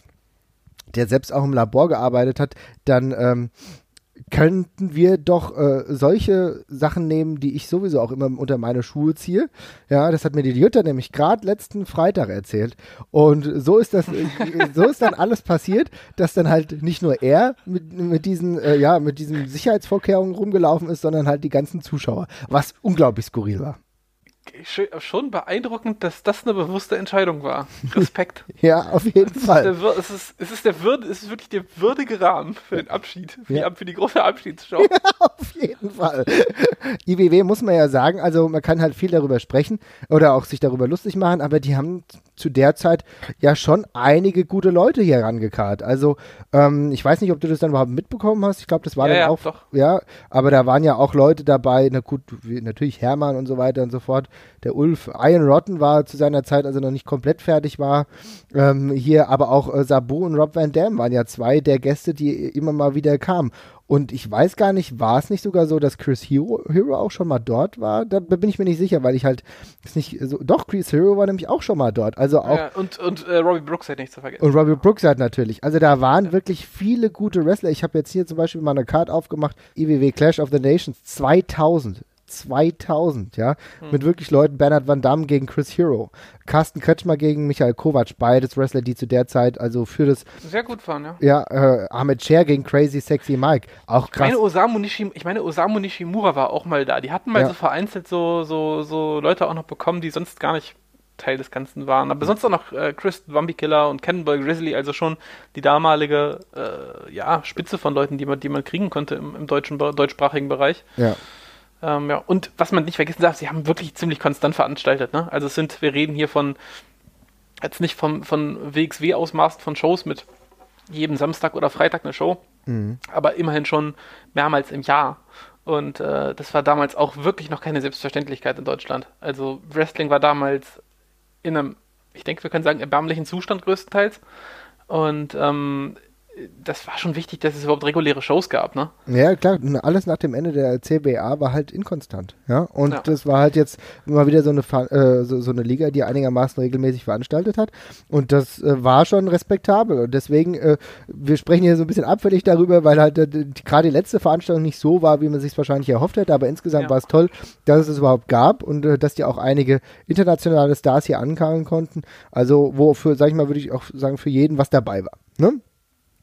der selbst auch im Labor gearbeitet hat, dann ähm, könnten wir doch äh, solche Sachen nehmen, die ich sowieso auch immer unter meine Schuhe ziehe. Ja, das hat mir die Jutta nämlich gerade letzten Freitag erzählt. Und so ist das, äh, so ist dann alles passiert, dass dann halt nicht nur er mit, mit diesen, äh, ja, mit diesen Sicherheitsvorkehrungen rumgelaufen ist, sondern halt die ganzen Zuschauer, was unglaublich skurril war. Schon beeindruckend, dass das eine bewusste Entscheidung war. Respekt. <laughs> ja, auf jeden es Fall. Der, es, ist, es, ist der Würde, es ist wirklich der würdige Rahmen für den Abschied, für, Ja. die, für die große Abschiedsshow. <laughs> Ja, auf jeden Fall. IWW muss man ja sagen, also man kann halt viel darüber sprechen oder auch sich darüber lustig machen, aber die haben zu der Zeit ja schon einige gute Leute hier rangekarrt. Also ähm, ich weiß nicht, ob du das dann überhaupt mitbekommen hast. Ich glaube, das war Ja, dann ja, auch, doch. ja, aber da waren ja auch Leute dabei, na gut, wie, natürlich Hermann und so weiter und so fort. Der Ulf, Ian Rotten war zu seiner Zeit, also noch nicht komplett fertig war. Ähm, hier aber auch äh, Sabu und Rob Van Dam waren ja zwei der Gäste, die immer mal wieder kamen. Und ich weiß gar nicht, war es nicht sogar so, dass Chris Hero, Hero auch schon mal dort war? Da bin ich mir nicht sicher, weil ich halt ist nicht so. Doch, Chris Hero war nämlich auch schon mal dort. Also auch. Ja, und und äh, Robbie Brooks hätte nicht zu vergessen. Und Robbie Brooks hat natürlich. Also da waren wirklich viele gute Wrestler. Ich habe jetzt hier zum Beispiel mal eine Card aufgemacht. IWW Clash of the Nations 2000. 2000, ja, mit wirklich Leuten, Bernhard Van Damme gegen Chris Hero, Carsten Kretschmer gegen Michael Kovac, beides Wrestler, die zu der Zeit, also für das, Sehr gut fahren, ja. ja, äh, Ahmed Cher gegen Crazy Sexy Mike, auch Ich krass. meine, Osamu Nishim, ich meine, Osamu Nishimura war auch mal da. Die hatten mal Ja. so vereinzelt so, so, so Leute auch noch bekommen, die sonst gar nicht Teil des Ganzen waren. Aber sonst auch noch äh, Chris Zombie Killer und Cannonball Grizzly, also schon die damalige äh, ja, Spitze von Leuten, die man, die man kriegen konnte im, im deutschen, deutschsprachigen Bereich. Ja. Ähm, ja. Und was man nicht vergessen darf, sie haben wirklich ziemlich konstant veranstaltet. Ne? Also es sind, wir reden hier von, jetzt nicht vom, von WXW-Ausmaßen von Shows mit jedem Samstag oder Freitag eine Show, Mhm. aber immerhin schon mehrmals im Jahr. Und äh, das war damals auch wirklich noch keine Selbstverständlichkeit in Deutschland. Also Wrestling war damals in einem, ich denke, wir können sagen, erbärmlichen Zustand größtenteils. Und ähm, das war schon wichtig, dass es überhaupt reguläre Shows gab, ne? Ja, klar, alles nach dem Ende der CBA war halt inkonstant, ja. Und Ja. das war halt jetzt mal wieder so eine, äh, so, so eine Liga, die einigermaßen regelmäßig veranstaltet hat. Und das äh, war schon respektabel. Und deswegen, äh, wir sprechen hier so ein bisschen abfällig darüber, weil halt äh, gerade die letzte Veranstaltung nicht so war, wie man sich wahrscheinlich erhofft hätte. Aber insgesamt Ja. war es toll, dass es es überhaupt gab und äh, dass die auch einige internationale Stars hier ankamen konnten. Also, wo für, sag ich mal, würde ich auch sagen, für jeden was dabei war. Ne?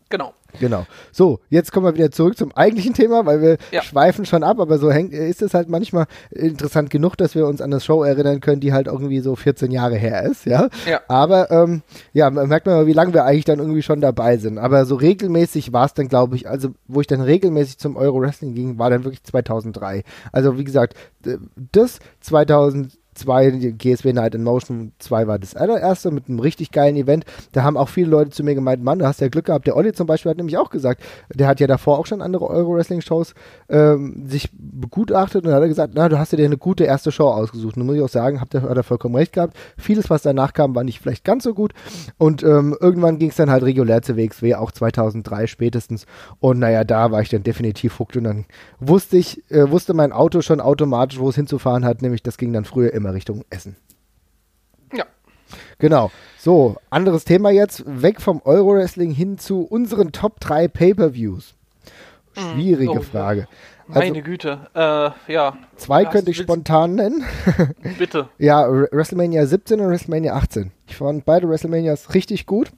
Genau. Genau. So, jetzt kommen wir wieder zurück zum eigentlichen Thema, weil wir ja. schweifen schon ab, aber so hängt, ist es halt manchmal interessant genug, dass wir uns an das Show erinnern können, die halt irgendwie so 14 Jahre her ist, ja. ja. Aber ähm, ja, merkt man mal, wie lange wir eigentlich dann irgendwie schon dabei sind. Aber so regelmäßig war es dann, glaube ich, also wo ich dann regelmäßig zum Euro Wrestling ging, war dann wirklich 2003. Also wie gesagt, das 2000 2, GSW Night in Motion 2 war das allererste mit einem richtig geilen Event. Da haben auch viele Leute zu mir gemeint, Mann, du hast ja Glück gehabt. Der Olli zum Beispiel hat nämlich auch gesagt, der hat ja davor auch schon andere Euro-Wrestling-Shows ähm, sich begutachtet und hat gesagt, na, du hast ja dir eine gute erste Show ausgesucht. Nun muss ich auch sagen, habt ihr, hat er vollkommen recht gehabt. Vieles, was danach kam, war nicht vielleicht ganz so gut. Und ähm, irgendwann ging es dann halt regulär zu WXW, auch 2003 spätestens. Und naja, da war ich dann definitiv hooked und dann wusste ich, äh, wusste mein Auto schon automatisch, wo es hinzufahren hat, nämlich das ging dann früher immer Richtung Essen. Ja. Genau. So, anderes Thema jetzt. Weg vom Euro-Wrestling hin zu unseren Top 3 Pay-Per-Views. Schwierige Oh, Frage. Also, Meine Güte. Äh, ja. zwei Ja, könnte ich spontan nennen. <laughs> Bitte. Ja, WrestleMania 17 und WrestleMania 18. Ich fand beide WrestleManias richtig gut.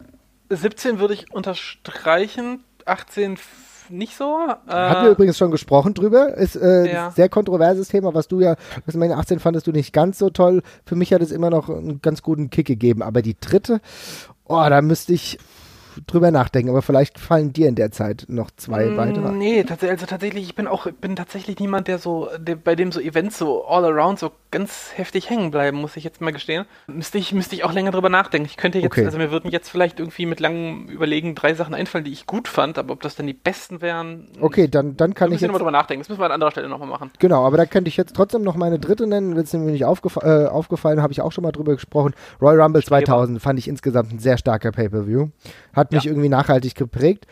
17 würde ich unterstreichen, 18 f- nicht so. Äh, Hatten wir übrigens schon gesprochen drüber. Ist äh, Ja. ein sehr kontroverses Thema, was du ja, WrestleMania 18 fandest du nicht ganz so toll. Für mich hat es immer noch einen ganz guten Kick gegeben. Aber die dritte, oh, da müsste ich drüber nachdenken. Aber vielleicht fallen dir in der Zeit noch zwei Mm, weitere. Nee, tats also tatsächlich, ich bin auch bin tatsächlich niemand, der so, der, bei dem so Events so all around so ganz heftig hängen bleiben, muss ich jetzt mal gestehen. Müsste ich, müsste ich auch länger drüber nachdenken. Ich könnte jetzt, Okay. also mir würden jetzt vielleicht irgendwie mit langem Überlegen drei Sachen einfallen, die ich gut fand, aber ob das dann die besten wären, Okay, dann, dann da kann ich jetzt drüber nachdenken. Das müssen wir an anderer Stelle nochmal machen. Genau, aber da könnte ich jetzt trotzdem noch meine dritte nennen, wenn es mir nicht aufgef äh, aufgefallen, habe ich auch schon mal drüber gesprochen. Royal Rumble 2000 fand ich insgesamt ein sehr starker Pay-Per-View. Hat mich Ja. irgendwie nachhaltig geprägt.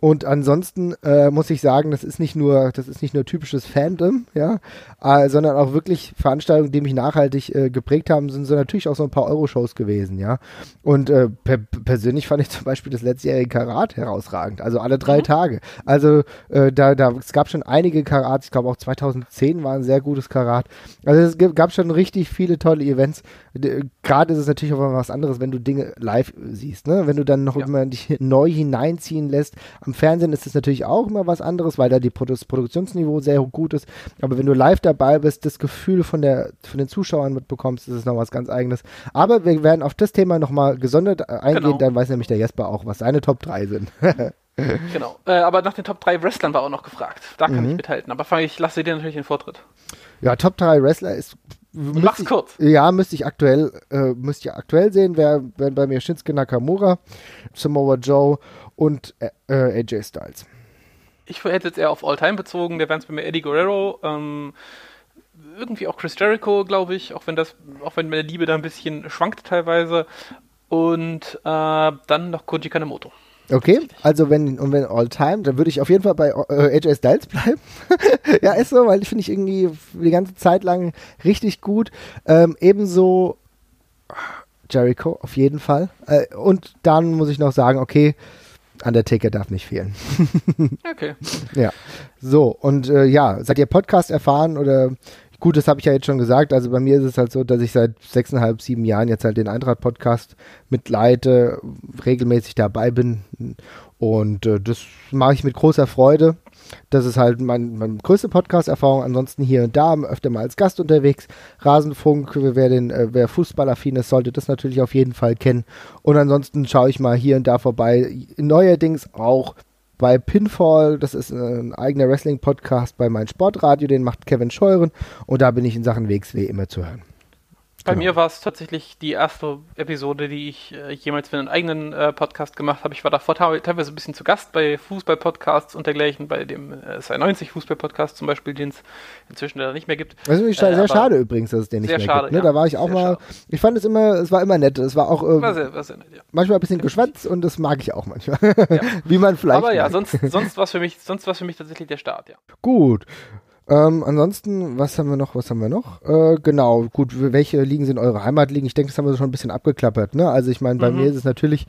Und ansonsten äh, muss ich sagen, das ist nicht nur, das ist nicht nur typisches Fandom, ja, äh, sondern auch wirklich Veranstaltungen, die mich nachhaltig äh, geprägt haben, sind so natürlich auch so ein paar Euro-Shows gewesen, ja. Und äh, per persönlich fand ich zum Beispiel das letztjährige Karat herausragend, also alle drei Tage. Also äh, da, da, es gab schon einige Karats, ich glaube auch 2010 war ein sehr gutes Karat. Also es gab schon richtig viele tolle Events. D- Gerade ist es natürlich auch mal was anderes, wenn du Dinge live siehst, ne? Wenn du dann noch Ja. immer dich neu hineinziehen lässt. Am Fernsehen ist es natürlich auch immer was anderes, weil da die Produ das Produktionsniveau sehr gut ist. Aber wenn du live dabei bist, das Gefühl von, der, von den Zuschauern mitbekommst, ist es noch was ganz eigenes. Aber wir werden auf das Thema nochmal gesondert äh, eingehen, genau. dann weiß nämlich der Jesper auch, was seine Top 3 sind. <laughs> genau. Äh, aber nach den Top 3 Wrestlern war auch noch gefragt. Da kann mhm. ich mithalten. Aber ich lasse dir natürlich den Vortritt. Ja, Top 3 Wrestler ist Mach's ich, kurz. Ja, müsste ich aktuell, äh, müsste ich aktuell sehen, wäre wär bei mir Shinsuke Nakamura, Samoa Joe und äh, äh AJ Styles. Ich hätte jetzt eher auf All-Time bezogen, der wären es bei mir Eddie Guerrero, ähm, irgendwie auch Chris Jericho, glaube ich, auch wenn das, auch wenn meine Liebe da ein bisschen schwankt teilweise. Und äh, dann noch Koji Kanemoto. Okay, also wenn und wenn All Time, dann würde ich auf jeden Fall bei äh, AJ Styles bleiben. <laughs> ja, ist so, weil ich finde ich irgendwie die ganze Zeit lang richtig gut. Ähm, ebenso Jericho auf jeden Fall. Äh, und dann muss ich noch sagen, okay, Undertaker darf nicht fehlen. <laughs> okay. Ja. So, und äh, ja, seid ihr Podcast erfahren oder Gut, das habe ich ja jetzt schon gesagt. Also bei mir ist es halt so, dass ich seit sechseinhalb, sieben Jahren jetzt halt den Eintracht-Podcast mitleite, regelmäßig dabei bin. Und äh, das mache ich mit großer Freude. Das ist halt mein, meine größte Podcast-Erfahrung. Ansonsten hier und da, öfter mal als Gast unterwegs. Rasenfunk, wer, den, äh, wer Fußballaffin ist, sollte das natürlich auf jeden Fall kennen. Und ansonsten schaue ich mal hier und da vorbei. Neuerdings auch bei Pinfall, das ist ein eigener Wrestling-Podcast bei meinem Sportradio, den macht Kevin Scheuren und da bin ich in Sachen WXW immer zu hören. Bei genau. mir war es tatsächlich die erste Episode, die ich äh, jemals für einen eigenen äh, Podcast gemacht habe. Ich war davor teilweise ein bisschen zu Gast bei Fußball-Podcasts und dergleichen, bei dem äh, SI90 Fußball-Podcast zum Beispiel, den es inzwischen leider nicht mehr gibt. Das ist sehr äh, schade übrigens, dass es den nicht mehr schade, gibt. Ne? Ja. Da war ich auch sehr mal, schade. ich fand es immer, es war immer nett. Es war auch ähm, war sehr, war sehr nett, ja. manchmal ein bisschen geschwätzt und das mag ich auch manchmal. Ja. <laughs> Wie man vielleicht. Aber ja, mag. sonst, sonst war es für mich, für mich tatsächlich der Start, ja. Gut. Ähm, ansonsten, was haben wir noch? Was haben wir noch? Äh, genau, gut, welche Ligen sind eure Heimatligen? Ich denke, das haben wir schon ein bisschen abgeklappert. Ne? Also ich meine, bei mhm. mir ist es natürlich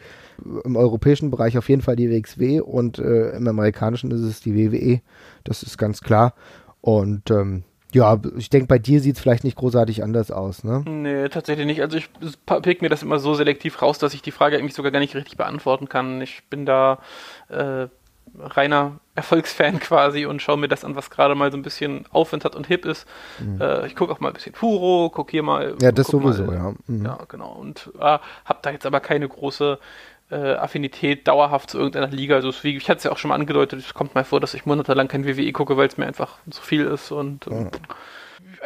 im europäischen Bereich auf jeden Fall die WXW und äh, im amerikanischen ist es die WWE. Das ist ganz klar. Und ähm, ja, ich denke, bei dir sieht es vielleicht nicht großartig anders aus, ne? Nee, tatsächlich nicht. Also ich pick mir das immer so selektiv raus, dass ich die Frage eigentlich sogar gar nicht richtig beantworten kann. Ich bin da äh, reiner Erfolgsfan quasi und schaue mir das an, was gerade mal so ein bisschen Aufwind hat und hip ist. Mhm. Äh, ich gucke auch mal ein bisschen Furo, gucke hier mal. Ja, das sowieso, mal, ja. Mhm. Ja, genau. Und äh, habe da jetzt aber keine große äh, Affinität dauerhaft zu irgendeiner Liga. Also wie, ich hatte es ja auch schon mal angedeutet, es kommt mal vor, dass ich monatelang kein WWE gucke, weil es mir einfach zu viel ist und mhm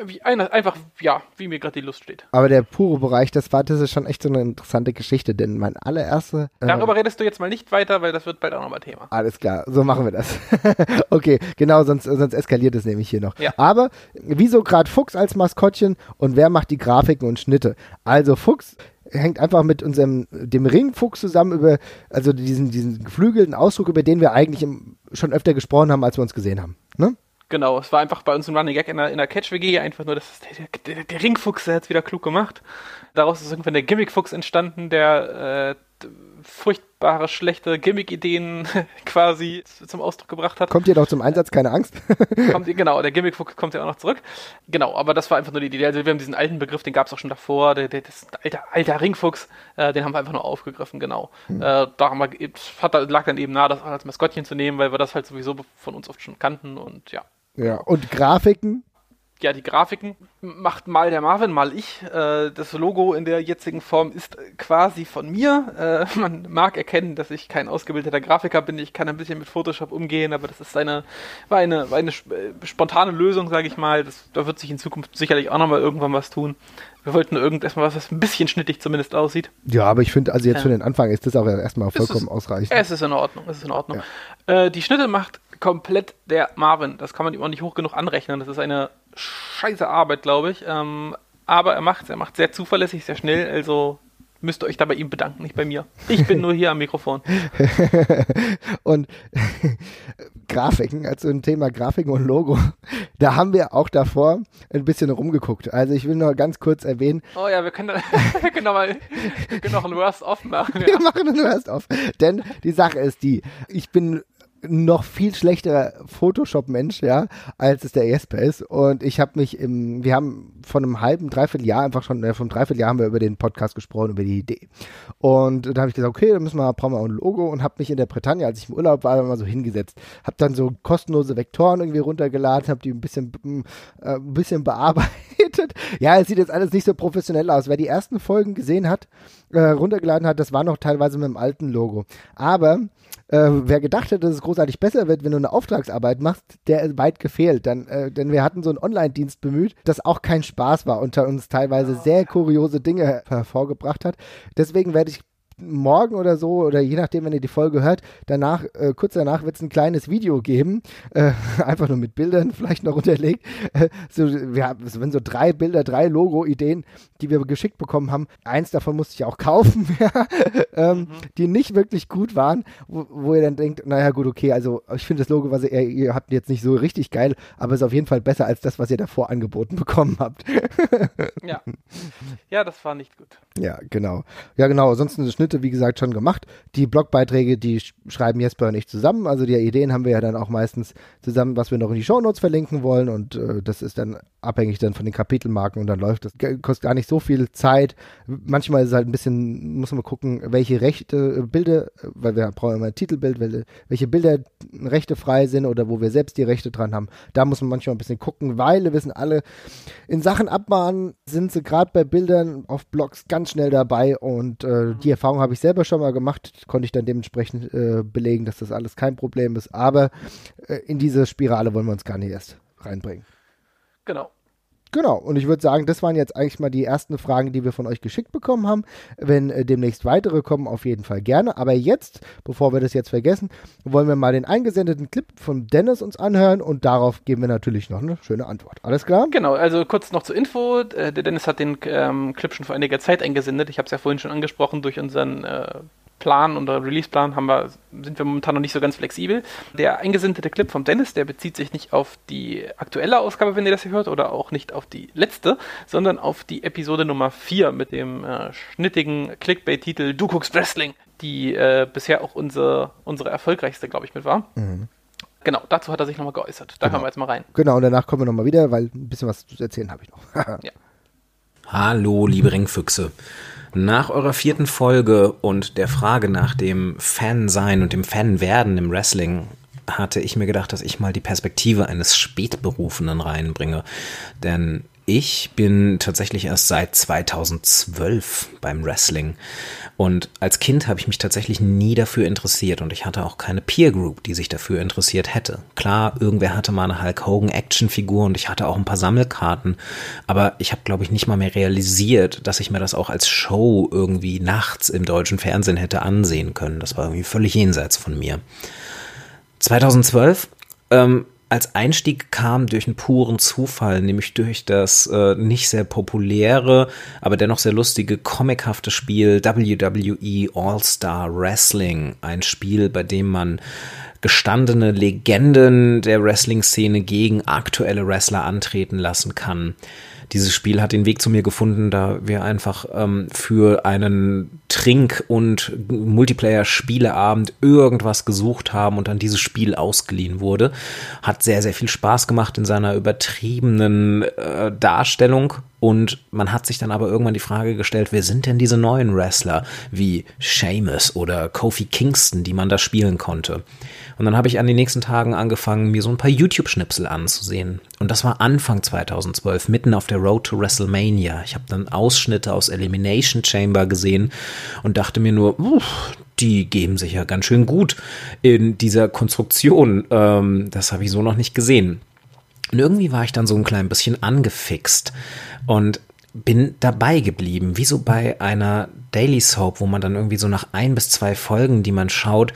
wie eine, einfach, ja, wie mir gerade die Lust steht. Aber der pure Bereich, das war, das ist schon echt so eine interessante Geschichte, denn mein allererster. Äh, Darüber redest du jetzt mal nicht weiter, weil das wird bald auch nochmal Thema. Alles klar, so machen wir das. <laughs> okay, genau, sonst, sonst eskaliert es nämlich hier noch. Ja. Aber wieso gerade Fuchs als Maskottchen und wer macht die Grafiken und Schnitte? Also Fuchs hängt einfach mit unserem, dem Ringfuchs zusammen über, also diesen, diesen geflügelten Ausdruck, über den wir eigentlich im, schon öfter gesprochen haben, als wir uns gesehen haben. Ne? Genau, es war einfach bei uns ein Running Gag in der, in der Catch-WG, einfach nur, das der, der, der Ringfuchs, hat es wieder klug gemacht. Daraus ist irgendwann der Gimmickfuchs entstanden, der äh, furchtbare, schlechte Gimmick-Ideen <laughs> quasi zum Ausdruck gebracht hat. Kommt ihr noch zum Einsatz, keine Angst? <laughs> kommt, genau, der Gimmickfuchs kommt ja auch noch zurück. Genau, aber das war einfach nur die Idee. Also wir haben diesen alten Begriff, den gab es auch schon davor, der, der, das alter, alter Ringfuchs, äh, den haben wir einfach nur aufgegriffen, genau. Hm. Äh, da wir, hat, lag dann eben nahe, das als Maskottchen zu nehmen, weil wir das halt sowieso von uns oft schon kannten und ja. Ja, und Grafiken? Ja, die Grafiken macht mal der Marvin, mal ich. Äh, das Logo in der jetzigen Form ist quasi von mir. Äh, man mag erkennen, dass ich kein ausgebildeter Grafiker bin. Ich kann ein bisschen mit Photoshop umgehen, aber das ist eine, war eine, war eine äh, spontane Lösung, sage ich mal. Das, da wird sich in Zukunft sicherlich auch nochmal irgendwann was tun. Wir wollten irgendetwas, was, was ein bisschen schnittig zumindest aussieht. Ja, aber ich finde, also jetzt ja. für den Anfang ist das auch erstmal vollkommen ist, ausreichend. Es ist in Ordnung, es ist in Ordnung. Ja. Äh, die Schnitte macht komplett der Marvin. Das kann man ihm auch nicht hoch genug anrechnen. Das ist eine scheiße Arbeit, glaube ich. Ähm, aber er macht es. Er macht sehr zuverlässig, sehr schnell. Also müsst ihr euch da bei ihm bedanken, nicht bei mir. Ich bin nur hier am Mikrofon. <laughs> und <laughs> Grafiken, also ein Thema Grafiken und Logo, da haben wir auch davor ein bisschen rumgeguckt. Also ich will nur ganz kurz erwähnen. Oh ja, wir können, wir können, noch, mal, wir können noch ein Worst-Off machen. Ja. Wir machen ein Worst-Off. Denn die Sache ist die, ich bin noch viel schlechterer Photoshop-Mensch, ja, als es der Jesper ist. Und ich habe mich im, wir haben von einem halben, dreiviertel Jahr einfach schon, äh, vom dreiviertel Jahr haben wir über den Podcast gesprochen, über die Idee. Und da habe ich gesagt, okay, dann müssen wir, brauchen wir auch ein Logo und habe mich in der Bretagne, als ich im Urlaub war, mal so hingesetzt. Habe dann so kostenlose Vektoren irgendwie runtergeladen, habe die ein bisschen, äh, ein bisschen bearbeitet. <laughs> Ja, es sieht jetzt alles nicht so professionell aus. Wer die ersten Folgen gesehen hat, äh, runtergeladen hat, das war noch teilweise mit dem alten Logo. Aber äh, wer gedacht hätte, dass es großartig besser wird, wenn du eine Auftragsarbeit machst, der ist weit gefehlt. Dann, äh, denn wir hatten so einen Online-Dienst bemüht, das auch kein Spaß war, unter uns teilweise sehr kuriose Dinge hervorgebracht hat. Deswegen werde ich morgen oder so, oder je nachdem, wenn ihr die Folge hört, danach, äh, kurz danach wird es ein kleines Video geben, äh, <laughs> einfach nur mit Bildern <laughs> vielleicht noch unterlegt. Äh, so, wir haben, es sind so drei Bilder, drei Logo-Ideen, die wir geschickt bekommen haben. Eins davon musste ich auch kaufen, <laughs> ähm, mhm. die nicht wirklich gut waren, wo, wo, ihr dann denkt, naja gut, okay, also ich finde das Logo, was ihr, ihr habt jetzt nicht so richtig geil, aber es ist auf jeden Fall besser als das, was ihr davor angeboten bekommen habt. ja. Ja, das war nicht gut. Ja, genau. Ja, genau. Ansonsten Schnitt Schnitte, wie gesagt, schon gemacht. Die Blogbeiträge, die schreiben Jesper und ich zusammen. Also die Ideen haben wir ja dann auch meistens zusammen, was wir noch in die Shownotes verlinken wollen. Und äh, das ist dann abhängig dann von den Kapitelmarken und dann läuft das. Kostet gar nicht so viel Zeit. Manchmal ist es halt ein bisschen, muss man gucken, welche Rechte, äh, Bilder, weil wir brauchen immer ein Titelbild, welche Bilder Rechte frei sind oder wo wir selbst die Rechte dran haben. Da muss man manchmal ein bisschen gucken, weil wir wissen alle, in Sachen Abmahnen sind sie gerade bei Bildern auf Blogs ganz schnell dabei und äh, die Erfahrung Erfahrung habe ich selber schon mal gemacht, konnte ich dann dementsprechend äh, belegen, dass das alles kein Problem ist. Aber äh, in diese Spirale wollen wir uns gar nicht erst reinbringen. Genau. Genau, und ich würde sagen, das waren jetzt eigentlich mal die ersten Fragen, die wir von euch geschickt bekommen haben. Wenn äh, demnächst weitere kommen, auf jeden Fall gerne. Aber jetzt, bevor wir das jetzt vergessen, wollen wir mal den eingesendeten Clip von Dennis uns anhören und darauf geben wir natürlich noch eine schöne Antwort. Alles klar? Genau, also kurz noch zur Info. Äh, der Dennis hat den ähm, Clip schon vor einiger Zeit eingesendet. Ich habe es ja vorhin schon angesprochen durch unseren äh, Plan und Release-Plan haben wir, sind wir momentan noch nicht so ganz flexibel. Der eingesendete Clip vom Dennis, der bezieht sich nicht auf die aktuelle Ausgabe, wenn ihr das hier hört, oder auch nicht auf die letzte, sondern auf die Episode Nummer 4 mit dem äh, schnittigen Clickbait-Titel Du guckst Wrestling, die äh, bisher auch unsere, unsere erfolgreichste, glaube ich, mit war. Mhm. Genau, dazu hat er sich nochmal geäußert. Da genau. wir jetzt mal rein. Genau, und danach kommen wir nochmal wieder, weil ein bisschen was zu erzählen habe ich noch. <laughs> ja. Hallo, liebe Ringfüchse. Nach eurer vierten Folge und der Frage nach dem Fan-Sein und dem Fan-Werden im Wrestling hatte ich mir gedacht, dass ich mal die Perspektive eines Spätberufenen reinbringe. Denn ich bin tatsächlich erst seit 2012 beim Wrestling. Und als Kind habe ich mich tatsächlich nie dafür interessiert und ich hatte auch keine Peer Group, die sich dafür interessiert hätte. Klar, irgendwer hatte mal eine Hulk Hogan Actionfigur und ich hatte auch ein paar Sammelkarten, aber ich habe glaube ich nicht mal mehr realisiert, dass ich mir das auch als Show irgendwie nachts im deutschen Fernsehen hätte ansehen können. Das war irgendwie völlig jenseits von mir. 2012 ähm, als Einstieg kam durch einen puren Zufall, nämlich durch das äh, nicht sehr populäre, aber dennoch sehr lustige, comichafte Spiel WWE All-Star Wrestling. Ein Spiel, bei dem man gestandene Legenden der Wrestling-Szene gegen aktuelle Wrestler antreten lassen kann dieses Spiel hat den Weg zu mir gefunden, da wir einfach ähm, für einen Trink- und Multiplayer-Spieleabend irgendwas gesucht haben und dann dieses Spiel ausgeliehen wurde. Hat sehr, sehr viel Spaß gemacht in seiner übertriebenen äh, Darstellung. Und man hat sich dann aber irgendwann die Frage gestellt, wer sind denn diese neuen Wrestler wie Seamus oder Kofi Kingston, die man da spielen konnte? Und dann habe ich an den nächsten Tagen angefangen, mir so ein paar YouTube-Schnipsel anzusehen. Und das war Anfang 2012, mitten auf der Road to WrestleMania. Ich habe dann Ausschnitte aus Elimination Chamber gesehen und dachte mir nur, uff, die geben sich ja ganz schön gut in dieser Konstruktion. Ähm, das habe ich so noch nicht gesehen. Und irgendwie war ich dann so ein klein bisschen angefixt und bin dabei geblieben, wie so bei einer Daily Soap, wo man dann irgendwie so nach ein bis zwei Folgen, die man schaut,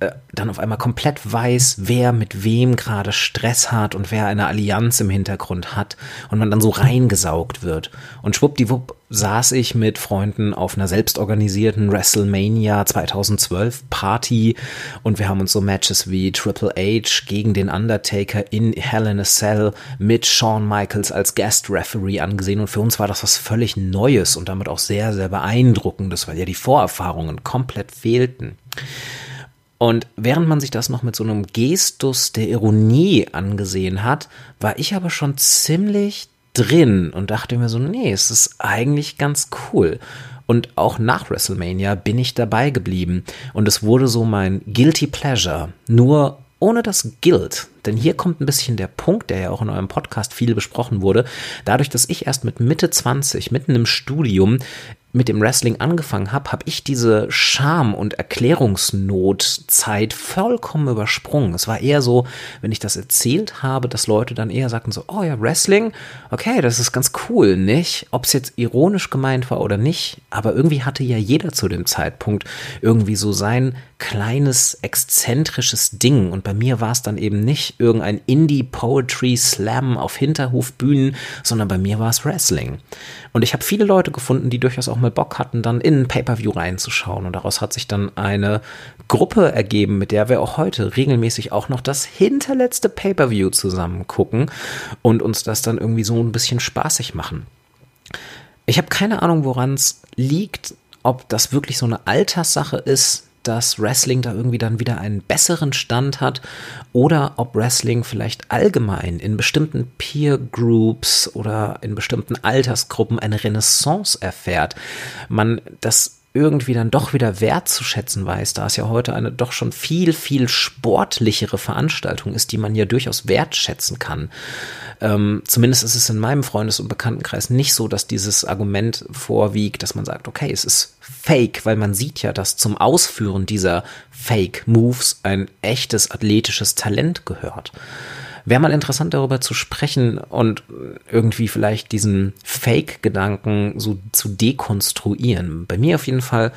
äh, dann auf einmal komplett weiß, wer mit wem gerade Stress hat und wer eine Allianz im Hintergrund hat und man dann so reingesaugt wird. Und schwuppdiwupp saß ich mit Freunden auf einer selbstorganisierten WrestleMania 2012 Party und wir haben uns so Matches wie Triple H gegen den Undertaker in Hell in a Cell mit Shawn Michaels als Guest Referee angesehen und für uns war das was völlig Neues und damit auch sehr, sehr beeindruckend beeindruckendes, weil ja die Vorerfahrungen komplett fehlten. Und während man sich das noch mit so einem Gestus der Ironie angesehen hat, war ich aber schon ziemlich drin und dachte mir so, nee, es ist eigentlich ganz cool. Und auch nach WrestleMania bin ich dabei geblieben. Und es wurde so mein Guilty Pleasure. Nur ohne das Guilt. Denn hier kommt ein bisschen der Punkt, der ja auch in eurem Podcast viel besprochen wurde. Dadurch, dass ich erst mit Mitte 20, mitten im Studium, mit dem Wrestling angefangen habe, habe ich diese Scham- und Erklärungsnotzeit vollkommen übersprungen. Es war eher so, wenn ich das erzählt habe, dass Leute dann eher sagten so, oh ja, Wrestling, okay, das ist ganz cool, nicht? Ob es jetzt ironisch gemeint war oder nicht, aber irgendwie hatte ja jeder zu dem Zeitpunkt irgendwie so sein kleines, exzentrisches Ding. Und bei mir war es dann eben nicht irgendein Indie-Poetry-Slam auf Hinterhofbühnen, sondern bei mir war es Wrestling. Und ich habe viele Leute gefunden, die durchaus auch mal Bock hatten, dann in ein Pay-Per-View reinzuschauen. Und daraus hat sich dann eine Gruppe ergeben, mit der wir auch heute regelmäßig auch noch das hinterletzte Pay-Per-View zusammen gucken und uns das dann irgendwie so ein bisschen spaßig machen. Ich habe keine Ahnung, woran es liegt, ob das wirklich so eine Alterssache ist, dass Wrestling da irgendwie dann wieder einen besseren Stand hat oder ob Wrestling vielleicht allgemein in bestimmten Peer Groups oder in bestimmten Altersgruppen eine Renaissance erfährt. Man das irgendwie dann doch wieder wertzuschätzen weiß, da es ja heute eine doch schon viel, viel sportlichere Veranstaltung ist, die man ja durchaus wertschätzen kann. Ähm, zumindest ist es in meinem Freundes- und Bekanntenkreis nicht so, dass dieses Argument vorwiegt, dass man sagt, okay, es ist fake, weil man sieht ja, dass zum Ausführen dieser Fake-Moves ein echtes athletisches Talent gehört. Wäre mal interessant darüber zu sprechen und irgendwie vielleicht diesen Fake-Gedanken so zu dekonstruieren. Bei mir auf jeden Fall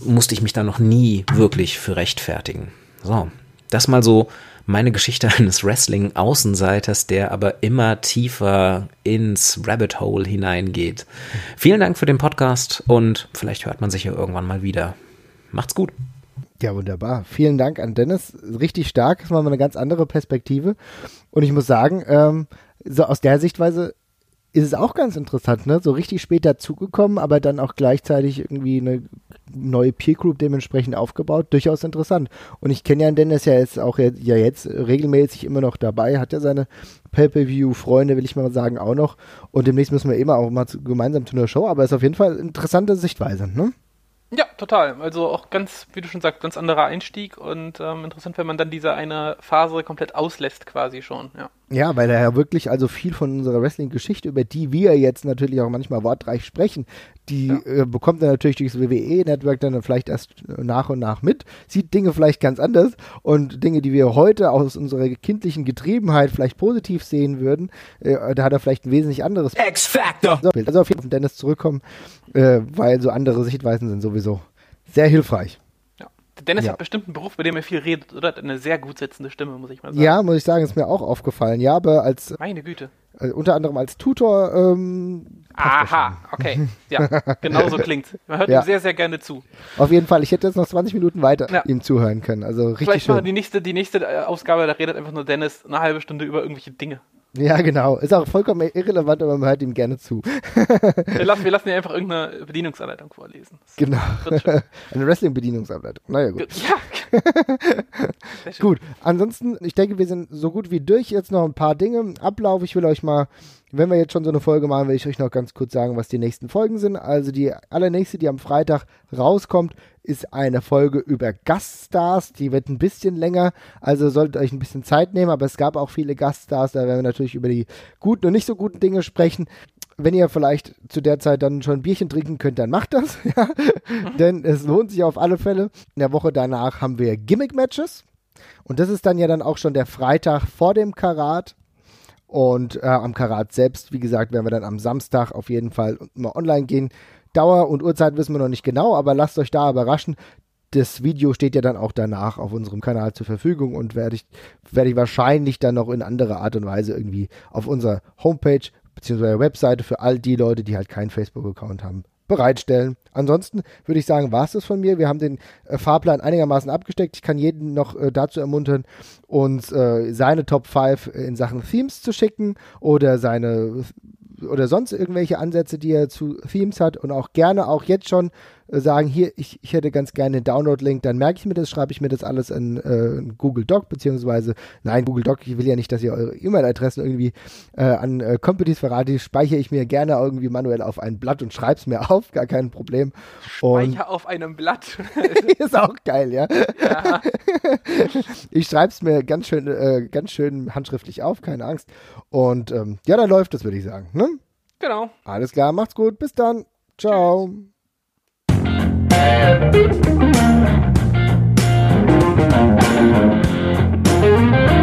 musste ich mich da noch nie wirklich für rechtfertigen. So, das mal so meine Geschichte <laughs> eines Wrestling-Außenseiters, der aber immer tiefer ins Rabbit Hole hineingeht. Vielen Dank für den Podcast und vielleicht hört man sich ja irgendwann mal wieder. Macht's gut. Ja, wunderbar. Vielen Dank an Dennis. Richtig stark. Das war mal eine ganz andere Perspektive. Und ich muss sagen, ähm, so aus der Sichtweise ist es auch ganz interessant, ne? So richtig spät dazugekommen, aber dann auch gleichzeitig irgendwie eine neue Peer Group dementsprechend aufgebaut. Durchaus interessant. Und ich kenne ja Dennis ja jetzt auch ja jetzt regelmäßig immer noch dabei, hat ja seine Pay-Per-View-Freunde, will ich mal sagen, auch noch. Und demnächst müssen wir immer auch mal zu, gemeinsam zu einer Show, aber ist auf jeden Fall interessante Sichtweise, ne? Ja, total. Also auch ganz, wie du schon sagst, ganz anderer Einstieg und ähm, interessant, wenn man dann diese eine Phase komplett auslässt, quasi schon, ja. Ja, weil er ja wirklich also viel von unserer Wrestling-Geschichte, über die wir jetzt natürlich auch manchmal wortreich sprechen, die ja. äh, bekommt er natürlich durch das WWE-Network dann vielleicht erst nach und nach mit, sieht Dinge vielleicht ganz anders und Dinge, die wir heute aus unserer kindlichen Getriebenheit vielleicht positiv sehen würden, äh, da hat er vielleicht ein wesentlich anderes X-Factor. Also auf jeden Fall auf Dennis zurückkommen, äh, weil so andere Sichtweisen sind sowieso sehr hilfreich. Dennis ja. hat bestimmt einen Beruf, bei dem er viel redet, oder? Hat eine sehr gut setzende Stimme, muss ich mal sagen. Ja, muss ich sagen, ist mir auch aufgefallen. Ja, aber als. Meine Güte. Also unter anderem als Tutor. Ähm, Aha, okay. <laughs> Ja, genau so klingt Man hört ja. ihm sehr, sehr gerne zu. Auf jeden Fall. Ich hätte jetzt noch 20 Minuten weiter ja. ihm zuhören können. Also richtig Vielleicht schön. mal die nächste, die nächste äh, Ausgabe, da redet einfach nur Dennis eine halbe Stunde über irgendwelche Dinge. Ja, genau. Ist auch vollkommen irrelevant, aber man hört ihm gerne zu. <laughs> wir, lassen, wir lassen dir einfach irgendeine Bedienungsanleitung vorlesen. Das genau. <laughs> Eine Wrestling-Bedienungsanleitung. Naja, gut. Ja. <laughs> gut. Ansonsten, ich denke, wir sind so gut wie durch. Jetzt noch ein paar Dinge. Ablauf. Ich will euch mal wenn wir jetzt schon so eine Folge machen, will ich euch noch ganz kurz sagen, was die nächsten Folgen sind. Also die allernächste, die am Freitag rauskommt, ist eine Folge über Gaststars. Die wird ein bisschen länger, also solltet euch ein bisschen Zeit nehmen, aber es gab auch viele Gaststars. Da werden wir natürlich über die guten und nicht so guten Dinge sprechen. Wenn ihr vielleicht zu der Zeit dann schon ein Bierchen trinken könnt, dann macht das. <laughs> Ja? Denn es lohnt sich auf alle Fälle. In der Woche danach haben wir Gimmick-Matches. Und das ist dann ja dann auch schon der Freitag vor dem Karat. Und äh, am Karat selbst, wie gesagt, werden wir dann am Samstag auf jeden Fall mal online gehen. Dauer und Uhrzeit wissen wir noch nicht genau, aber lasst euch da überraschen. Das Video steht ja dann auch danach auf unserem Kanal zur Verfügung und werde ich, werde ich wahrscheinlich dann noch in anderer Art und Weise irgendwie auf unserer Homepage bzw. Webseite für all die Leute, die halt keinen Facebook-Account haben, bereitstellen. Ansonsten würde ich sagen, war es das von mir. Wir haben den äh, Fahrplan einigermaßen abgesteckt. Ich kann jeden noch äh, dazu ermuntern, uns äh, seine Top 5 in Sachen Themes zu schicken oder seine oder sonst irgendwelche Ansätze, die er zu Themes hat und auch gerne auch jetzt schon äh, sagen, hier, ich, ich hätte ganz gerne einen Download-Link, dann merke ich mir das, schreibe ich mir das alles in, äh, in, Google Doc, beziehungsweise, nein, Google Doc, ich will ja nicht, dass ihr eure E-Mail-Adressen irgendwie äh, an äh, Companies verratet, speichere ich mir gerne irgendwie manuell auf ein Blatt und schreibe es mir <laughs> auf, gar kein Problem. Speicher auf einem Blatt. <laughs> ist auch geil, ja. ja. ich schreibe es mir ganz schön, äh, ganz schön handschriftlich auf, keine Angst. Und ähm, ja, dann läuft das, würde ich sagen. Ne? Genau. Alles klar, macht's gut. Bis dann. Ciao. Tschüss. Thank